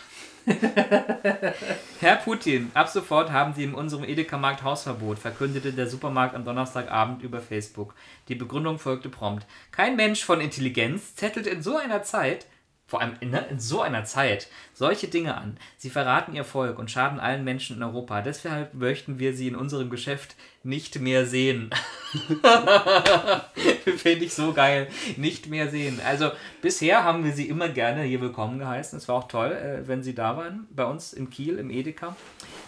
Herr Putin, ab sofort haben Sie in unserem Edeka-Markt Hausverbot, verkündete der Supermarkt am Donnerstagabend über Facebook. Die Begründung folgte prompt. Kein Mensch von Intelligenz zettelt in so einer Zeit vor allem in, in, so einer Zeit, solche Dinge an. Sie verraten ihr Volk und schaden allen Menschen in Europa. Deshalb möchten wir sie in unserem Geschäft nicht mehr sehen. Finde ich so geil. Nicht mehr sehen. Also bisher haben wir sie immer gerne hier willkommen geheißen. Es war auch toll, äh, wenn sie da waren. Bei uns in Kiel, im Edeka.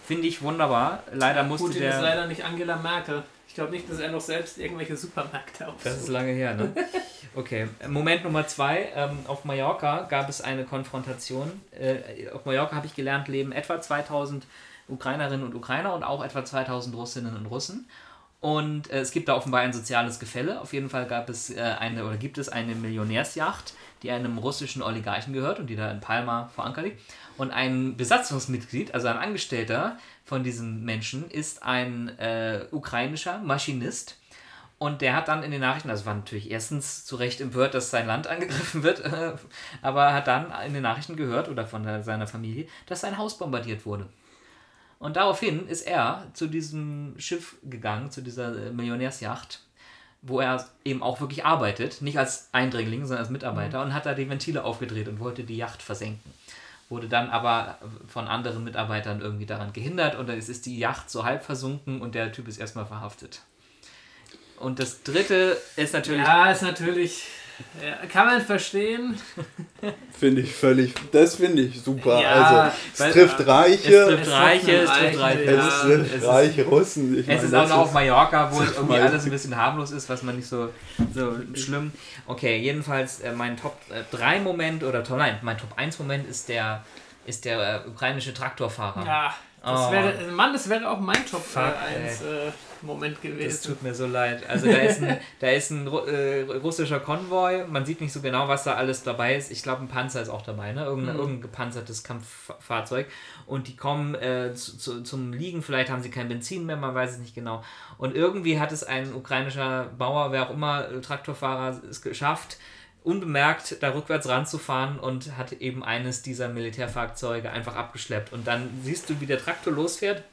Finde ich wunderbar. Leider musste Putin der... ist leider nicht Angela Merkel. Ich glaube nicht, dass er noch selbst irgendwelche Supermärkte aufsucht. Das ist lange her, ne? Okay, Moment Nummer zwei. Ähm, auf Mallorca gab es eine Konfrontation. Äh, auf Mallorca habe ich gelernt, leben etwa 2000 Ukrainerinnen und Ukrainer und auch etwa 2000 Russinnen und Russen. Und äh, es gibt da offenbar ein soziales Gefälle. Auf jeden Fall gab es äh, eine oder gibt es eine Millionärsjacht, die einem russischen Oligarchen gehört und die da in Palma verankert liegt. Und ein Besatzungsmitglied, also ein Angestellter von diesem Menschen, ist ein äh, ukrainischer Maschinist und der hat dann in den Nachrichten, also war natürlich erstens zu Recht empört, dass sein Land angegriffen wird, aber hat dann in den Nachrichten gehört oder von der, seiner Familie, dass sein Haus bombardiert wurde. Und daraufhin ist er zu diesem Schiff gegangen, zu dieser äh, Millionärsjacht, wo er eben auch wirklich arbeitet, nicht als Eindringling, sondern als Mitarbeiter, mhm. und hat da die Ventile aufgedreht und wollte die Yacht versenken. Wurde dann aber von anderen Mitarbeitern irgendwie daran gehindert und dann ist die Yacht so halb versunken und der Typ ist erstmal verhaftet. Und das dritte ist natürlich. Ja, ist natürlich. Ja, kann man verstehen. Finde ich völlig, das finde ich super. Ja, also, es trifft Reiche. Es trifft Reiche, es trifft Reiche. Es trifft reiche Russen. Ich es meine, ist auch noch auf Mallorca, wo es irgendwie alles ein bisschen harmlos ist, was man nicht so, so schlimm. Okay, jedenfalls äh, mein Top 3 äh, Moment oder nein, mein Top 1 Moment ist der, ist der äh, ukrainische Traktorfahrer. Ja. Das oh. wäre, Mann, das wäre auch mein Top Fuck, 1 äh, Moment gewesen. Das tut mir so leid. Also da ist ein, da ist ein äh, russischer Konvoi, man sieht nicht so genau, was da alles dabei ist. Ich glaube, ein Panzer ist auch dabei, ne? Irgendein, mhm. irgendein gepanzertes Kampffahrzeug. Und die kommen äh, zu, zu, zum Liegen, vielleicht haben sie kein Benzin mehr, man weiß es nicht genau. Und irgendwie hat es ein ukrainischer Bauer, wer auch immer, äh, Traktorfahrer, es geschafft, unbemerkt da rückwärts ranzufahren und hat eben eines dieser Militärfahrzeuge einfach abgeschleppt. Und dann siehst du, wie der Traktor losfährt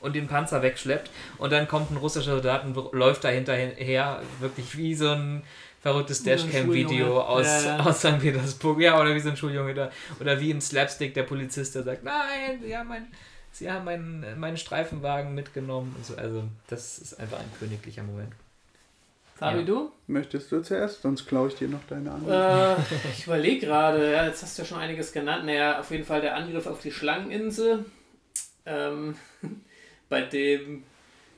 und den Panzer wegschleppt und dann kommt ein russischer Soldat und läuft da hinterher, wirklich wie so ein verrücktes Dashcam-Video aus, ja, ja. aus St. Petersburg, ja, oder wie so ein Schuljunge da, oder wie im Slapstick der Polizist, der sagt, nein, sie haben, mein, sie haben meinen, meinen Streifenwagen mitgenommen. So. Also das ist einfach ein königlicher Moment. Fabi, ja. du? Möchtest du zuerst? Sonst klaue ich dir noch deine Antwort. Äh, ich überlege gerade, ja, jetzt hast du ja schon einiges genannt. Naja, auf jeden Fall der Angriff auf die Schlangeninsel, ähm, bei dem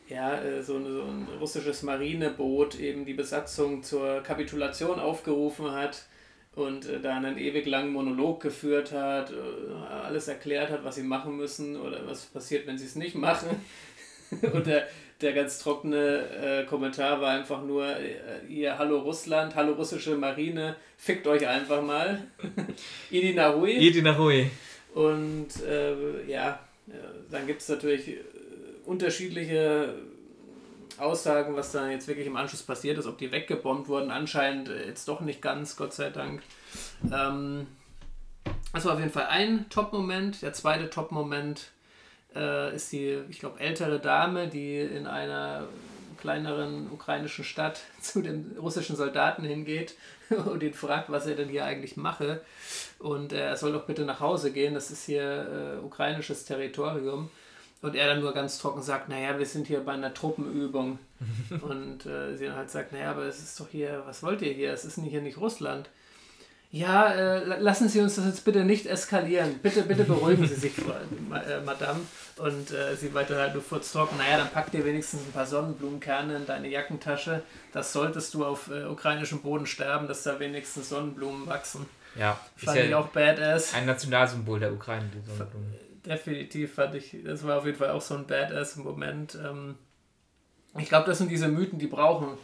ja, äh, so, so ein russisches Marineboot eben die Besatzung zur Kapitulation aufgerufen hat und äh, da einen ewig langen Monolog geführt hat, äh, alles erklärt hat, was sie machen müssen oder was passiert, wenn sie es nicht machen. und der der ganz trockene äh, Kommentar war einfach nur, äh, ihr Hallo Russland, Hallo russische Marine, fickt euch einfach mal. Idi Nahui. Idi Nahui. Und äh, ja, äh, dann gibt es natürlich äh, unterschiedliche Aussagen, was da jetzt wirklich im Anschluss passiert ist, ob die weggebombt wurden. Anscheinend äh, jetzt doch nicht ganz, Gott sei Dank. Ähm, das war auf jeden Fall ein Top-Moment. Der zweite Top-Moment äh, ist die, ich glaube, ältere Dame, die in einer kleineren ukrainischen Stadt zu den russischen Soldaten hingeht und ihn fragt, was er denn hier eigentlich mache. Und er soll doch bitte nach Hause gehen, das ist hier äh, ukrainisches Territorium. Und er dann nur ganz trocken sagt, naja, wir sind hier bei einer Truppenübung. und äh, sie dann halt sagt, naja, aber es ist doch hier, was wollt ihr hier? Es ist hier nicht Russland ja, äh, lassen Sie uns das jetzt bitte nicht eskalieren. Bitte, bitte beruhigen Sie sich, äh, Madame. Und äh, sie weiter halt nur furztrocken. Naja, dann pack dir wenigstens ein paar Sonnenblumenkerne in deine Jackentasche. Das solltest du auf äh, ukrainischem Boden sterben, dass da wenigstens Sonnenblumen wachsen. Ja, fand ja ich auch badass. Ein Nationalsymbol der Ukraine, die Sonnenblumen. Definitiv fand ich, das war auf jeden Fall auch so ein badass Moment. Ähm, ich glaube, das sind diese Mythen, die brauchen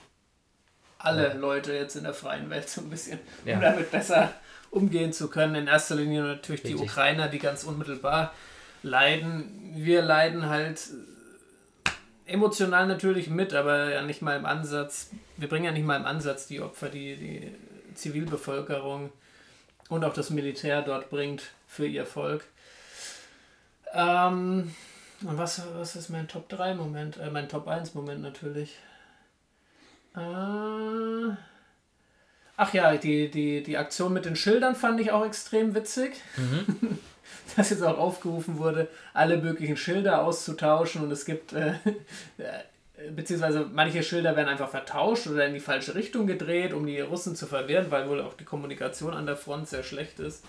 alle ja. Leute jetzt in der freien Welt so ein bisschen, um ja. damit besser umgehen zu können. In erster Linie natürlich Richtig. die Ukrainer, die ganz unmittelbar leiden. Wir leiden halt emotional natürlich mit, aber ja nicht mal im Ansatz. Wir bringen ja nicht mal im Ansatz die Opfer, die die Zivilbevölkerung und auch das Militär dort bringt für ihr Volk. Ähm, und was, was ist mein Top 3 Moment? Äh, mein Top 1 Moment natürlich. Äh, ach ja, die, die, die Aktion mit den Schildern fand ich auch extrem witzig. Mhm. Dass jetzt auch aufgerufen wurde, alle möglichen Schilder auszutauschen und es gibt, äh, äh, beziehungsweise manche Schilder werden einfach vertauscht oder in die falsche Richtung gedreht, um die Russen zu verwirren, weil wohl auch die Kommunikation an der Front sehr schlecht ist.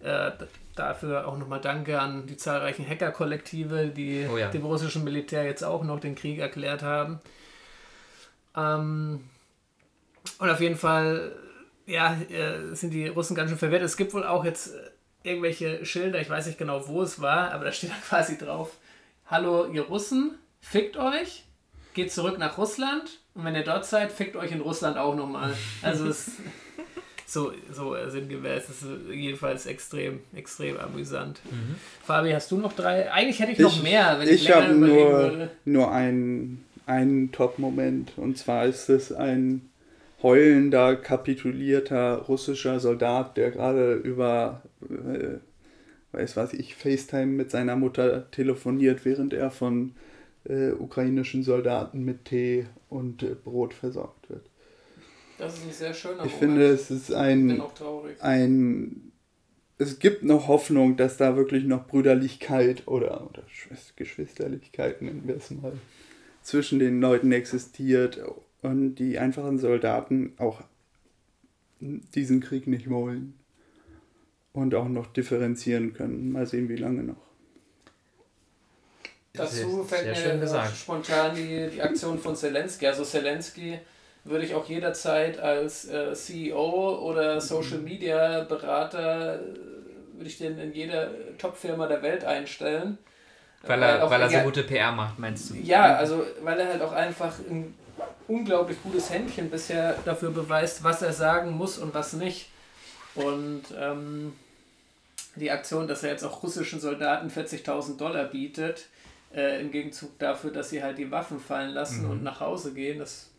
Äh, dafür auch nochmal Danke an die zahlreichen Hacker-Kollektive, die oh ja. dem russischen Militär jetzt auch noch den Krieg erklärt haben. Ähm, und auf jeden Fall, ja, äh, sind die Russen ganz schön verwirrt. Es gibt wohl auch jetzt äh, irgendwelche Schilder, ich weiß nicht genau, wo es war, aber da steht da quasi drauf: Hallo, ihr Russen, fickt euch, geht zurück nach Russland und wenn ihr dort seid, fickt euch in Russland auch nochmal. Also es so, so sinngemäß. Das ist jedenfalls extrem, extrem amüsant. Mhm. Fabi, hast du noch drei? Eigentlich hätte ich, ich noch mehr, wenn ich, ich habe nur, nur einen, einen Top-Moment. Und zwar ist es ein heulender, kapitulierter russischer Soldat, der gerade über, äh, weiß was ich, FaceTime mit seiner Mutter telefoniert, während er von äh, ukrainischen Soldaten mit Tee und äh, Brot versorgt wird. Das ist ein sehr schöner Ich Moment. finde, es ist ein, ein. Es gibt noch Hoffnung, dass da wirklich noch Brüderlichkeit oder, oder Geschwisterlichkeit, nennen wir es mal, zwischen den Leuten existiert und die einfachen Soldaten auch diesen Krieg nicht wollen und auch noch differenzieren können. Mal sehen, wie lange noch. Dazu fällt mir spontan die, die Aktion von Zelensky. Also Zelensky würde ich auch jederzeit als äh, CEO oder Social Media Berater, äh, würde ich den in jeder Top-Firma der Welt einstellen. Weil er, weil, weil er so gute PR macht, meinst du? Ja, also weil er halt auch einfach ein unglaublich gutes Händchen bisher dafür beweist, was er sagen muss und was nicht. Und ähm, die Aktion, dass er jetzt auch russischen Soldaten 40.000 Dollar bietet, äh, im Gegenzug dafür, dass sie halt die Waffen fallen lassen mhm. und nach Hause gehen, das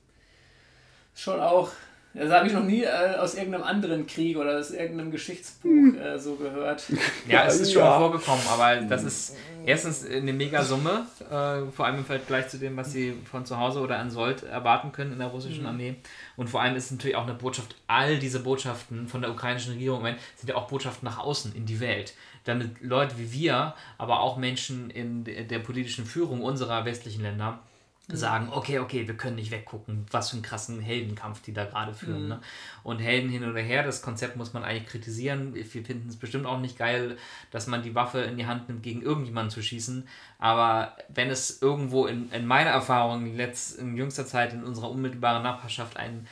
schon auch, das habe ich noch nie äh, aus irgendeinem anderen Krieg oder aus irgendeinem Geschichtsbuch hm. äh, so gehört. Ja, es ist schon ja. vorgekommen, aber das ist erstens eine Megasumme, äh, vor allem im Vergleich zu dem, was sie von zu Hause oder an Sold erwarten können in der russischen mhm. Armee. Und vor allem ist es natürlich auch eine Botschaft, all diese Botschaften von der ukrainischen Regierung sind ja auch Botschaften nach außen in die Welt damit Leute wie wir, aber auch Menschen in der politischen Führung unserer westlichen Länder. Sagen, okay, okay, wir können nicht weggucken, was für einen krassen Heldenkampf die da gerade führen. Mhm. Ne? Und Helden hin oder her, das Konzept muss man eigentlich kritisieren. Wir finden es bestimmt auch nicht geil, dass man die Waffe in die Hand nimmt, gegen irgendjemanden zu schießen. Aber wenn es irgendwo in, in meiner Erfahrung in, letz, in jüngster Zeit in unserer unmittelbaren Nachbarschaft einen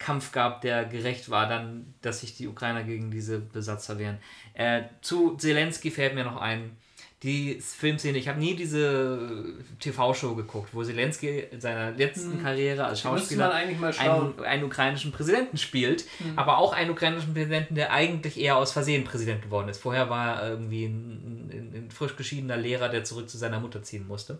Kampf gab, der gerecht war, dann, dass sich die Ukrainer gegen diese Besatzer wehren. Äh, zu Zelensky fällt mir noch ein, die Filmszene, ich habe nie diese TV-Show geguckt, wo Zelensky in seiner letzten hm. Karriere als Schauspieler einen, einen, ukrainischen Präsidenten spielt, hm. aber auch einen ukrainischen Präsidenten, der eigentlich eher aus Versehen Präsident geworden ist. Vorher war er irgendwie ein, ein, ein frisch geschiedener Lehrer, der zurück zu seiner Mutter ziehen musste.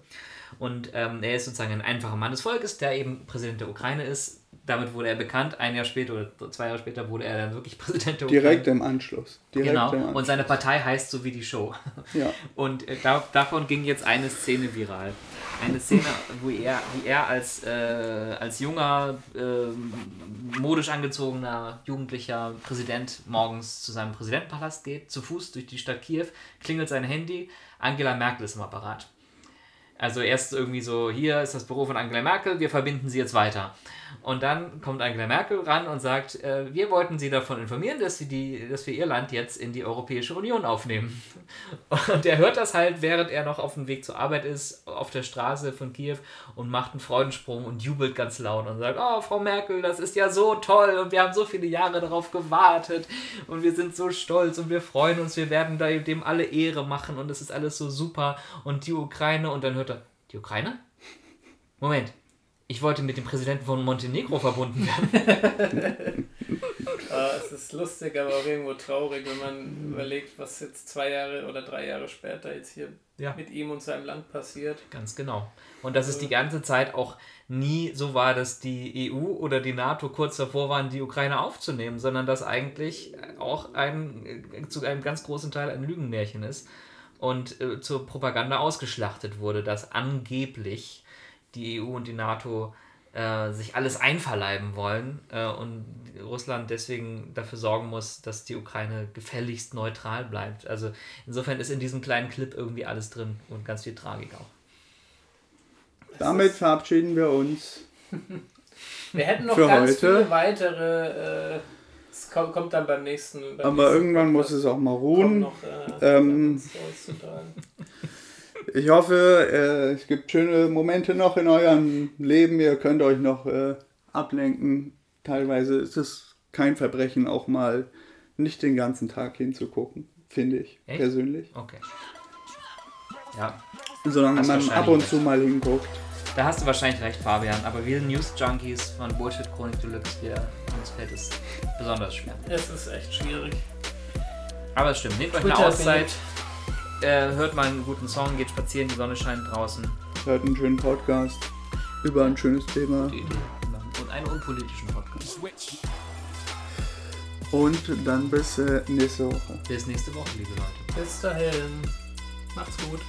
Und ähm, er ist sozusagen ein einfacher Mann des Volkes, der eben Präsident der Ukraine ist. Damit wurde er bekannt. Ein Jahr später oder zwei Jahre später wurde er dann wirklich Präsident der Ukraine. Direkt im Anschluss. Direkt genau. Im Anschluss. Und seine Partei heißt so wie die Show. Ja. Und äh, da, davon ging jetzt eine Szene viral. Eine Szene, wo er, wie er als, äh, als junger, äh, modisch angezogener, jugendlicher Präsident morgens zu seinem Präsidentenpalast geht, zu Fuß durch die Stadt Kiew, klingelt sein Handy, Angela Merkel ist im Apparat. Also erst irgendwie so, hier ist das Büro von Angela Merkel, wir verbinden sie jetzt weiter. Und dann kommt Angela Merkel ran und sagt, äh, wir wollten Sie davon informieren, dass, sie die, dass wir Ihr Land jetzt in die Europäische Union aufnehmen. Und er hört das halt, während er noch auf dem Weg zur Arbeit ist, auf der Straße von Kiew und macht einen Freudensprung und jubelt ganz laut und sagt, oh, Frau Merkel, das ist ja so toll und wir haben so viele Jahre darauf gewartet und wir sind so stolz und wir freuen uns, wir werden dem alle Ehre machen und es ist alles so super und die Ukraine und dann hört er, die Ukraine? Moment, ich wollte mit dem Präsidenten von Montenegro verbunden werden. Ah, es ist lustig, aber auch irgendwo traurig, wenn man überlegt, was jetzt zwei Jahre oder drei Jahre später jetzt hier ja. mit ihm und seinem Land passiert. Ganz genau. Und dass es die ganze Zeit auch nie so war, dass die EU oder die NATO kurz davor waren, die Ukraine aufzunehmen, sondern dass eigentlich auch ein, zu einem ganz großen Teil ein Lügenmärchen ist und äh, zur Propaganda ausgeschlachtet wurde, dass angeblich die EU und die NATO äh, sich alles einverleiben wollen äh, und Russland deswegen dafür sorgen muss, dass die Ukraine gefälligst neutral bleibt. Also insofern ist in diesem kleinen Clip irgendwie alles drin und ganz viel Tragik auch. Damit verabschieden wir uns. wir hätten noch ganz heute. viele weitere. Äh, es kommt, kommt, dann beim nächsten. Beim Aber nächsten irgendwann Podcast. muss es auch mal ruhen. Noch, äh, ähm, ich hoffe, äh, es gibt schöne Momente noch in eurem Leben. Ihr könnt euch noch äh, ablenken. Teilweise ist es kein Verbrechen, auch mal nicht den ganzen Tag hinzugucken, finde ich Echt? persönlich. Okay. Ja. Solange man ab und zu mal hinguckt. Da hast du wahrscheinlich recht, Fabian. Aber wir News-Junkies von Bullshit Chronik Deluxe, wir, uns fällt es besonders schwer. Es ist echt schwierig. Aber es stimmt. Nehmt euch eine Auszeit. Äh, hört mal einen guten Song, geht spazieren, die Sonne scheint draußen. Hört einen schönen Podcast über ein schönes Thema. Und einen unpolitischen Podcast. Und dann bis äh, nächste Woche. Bis nächste Woche, liebe Leute. Bis dahin. Macht's gut.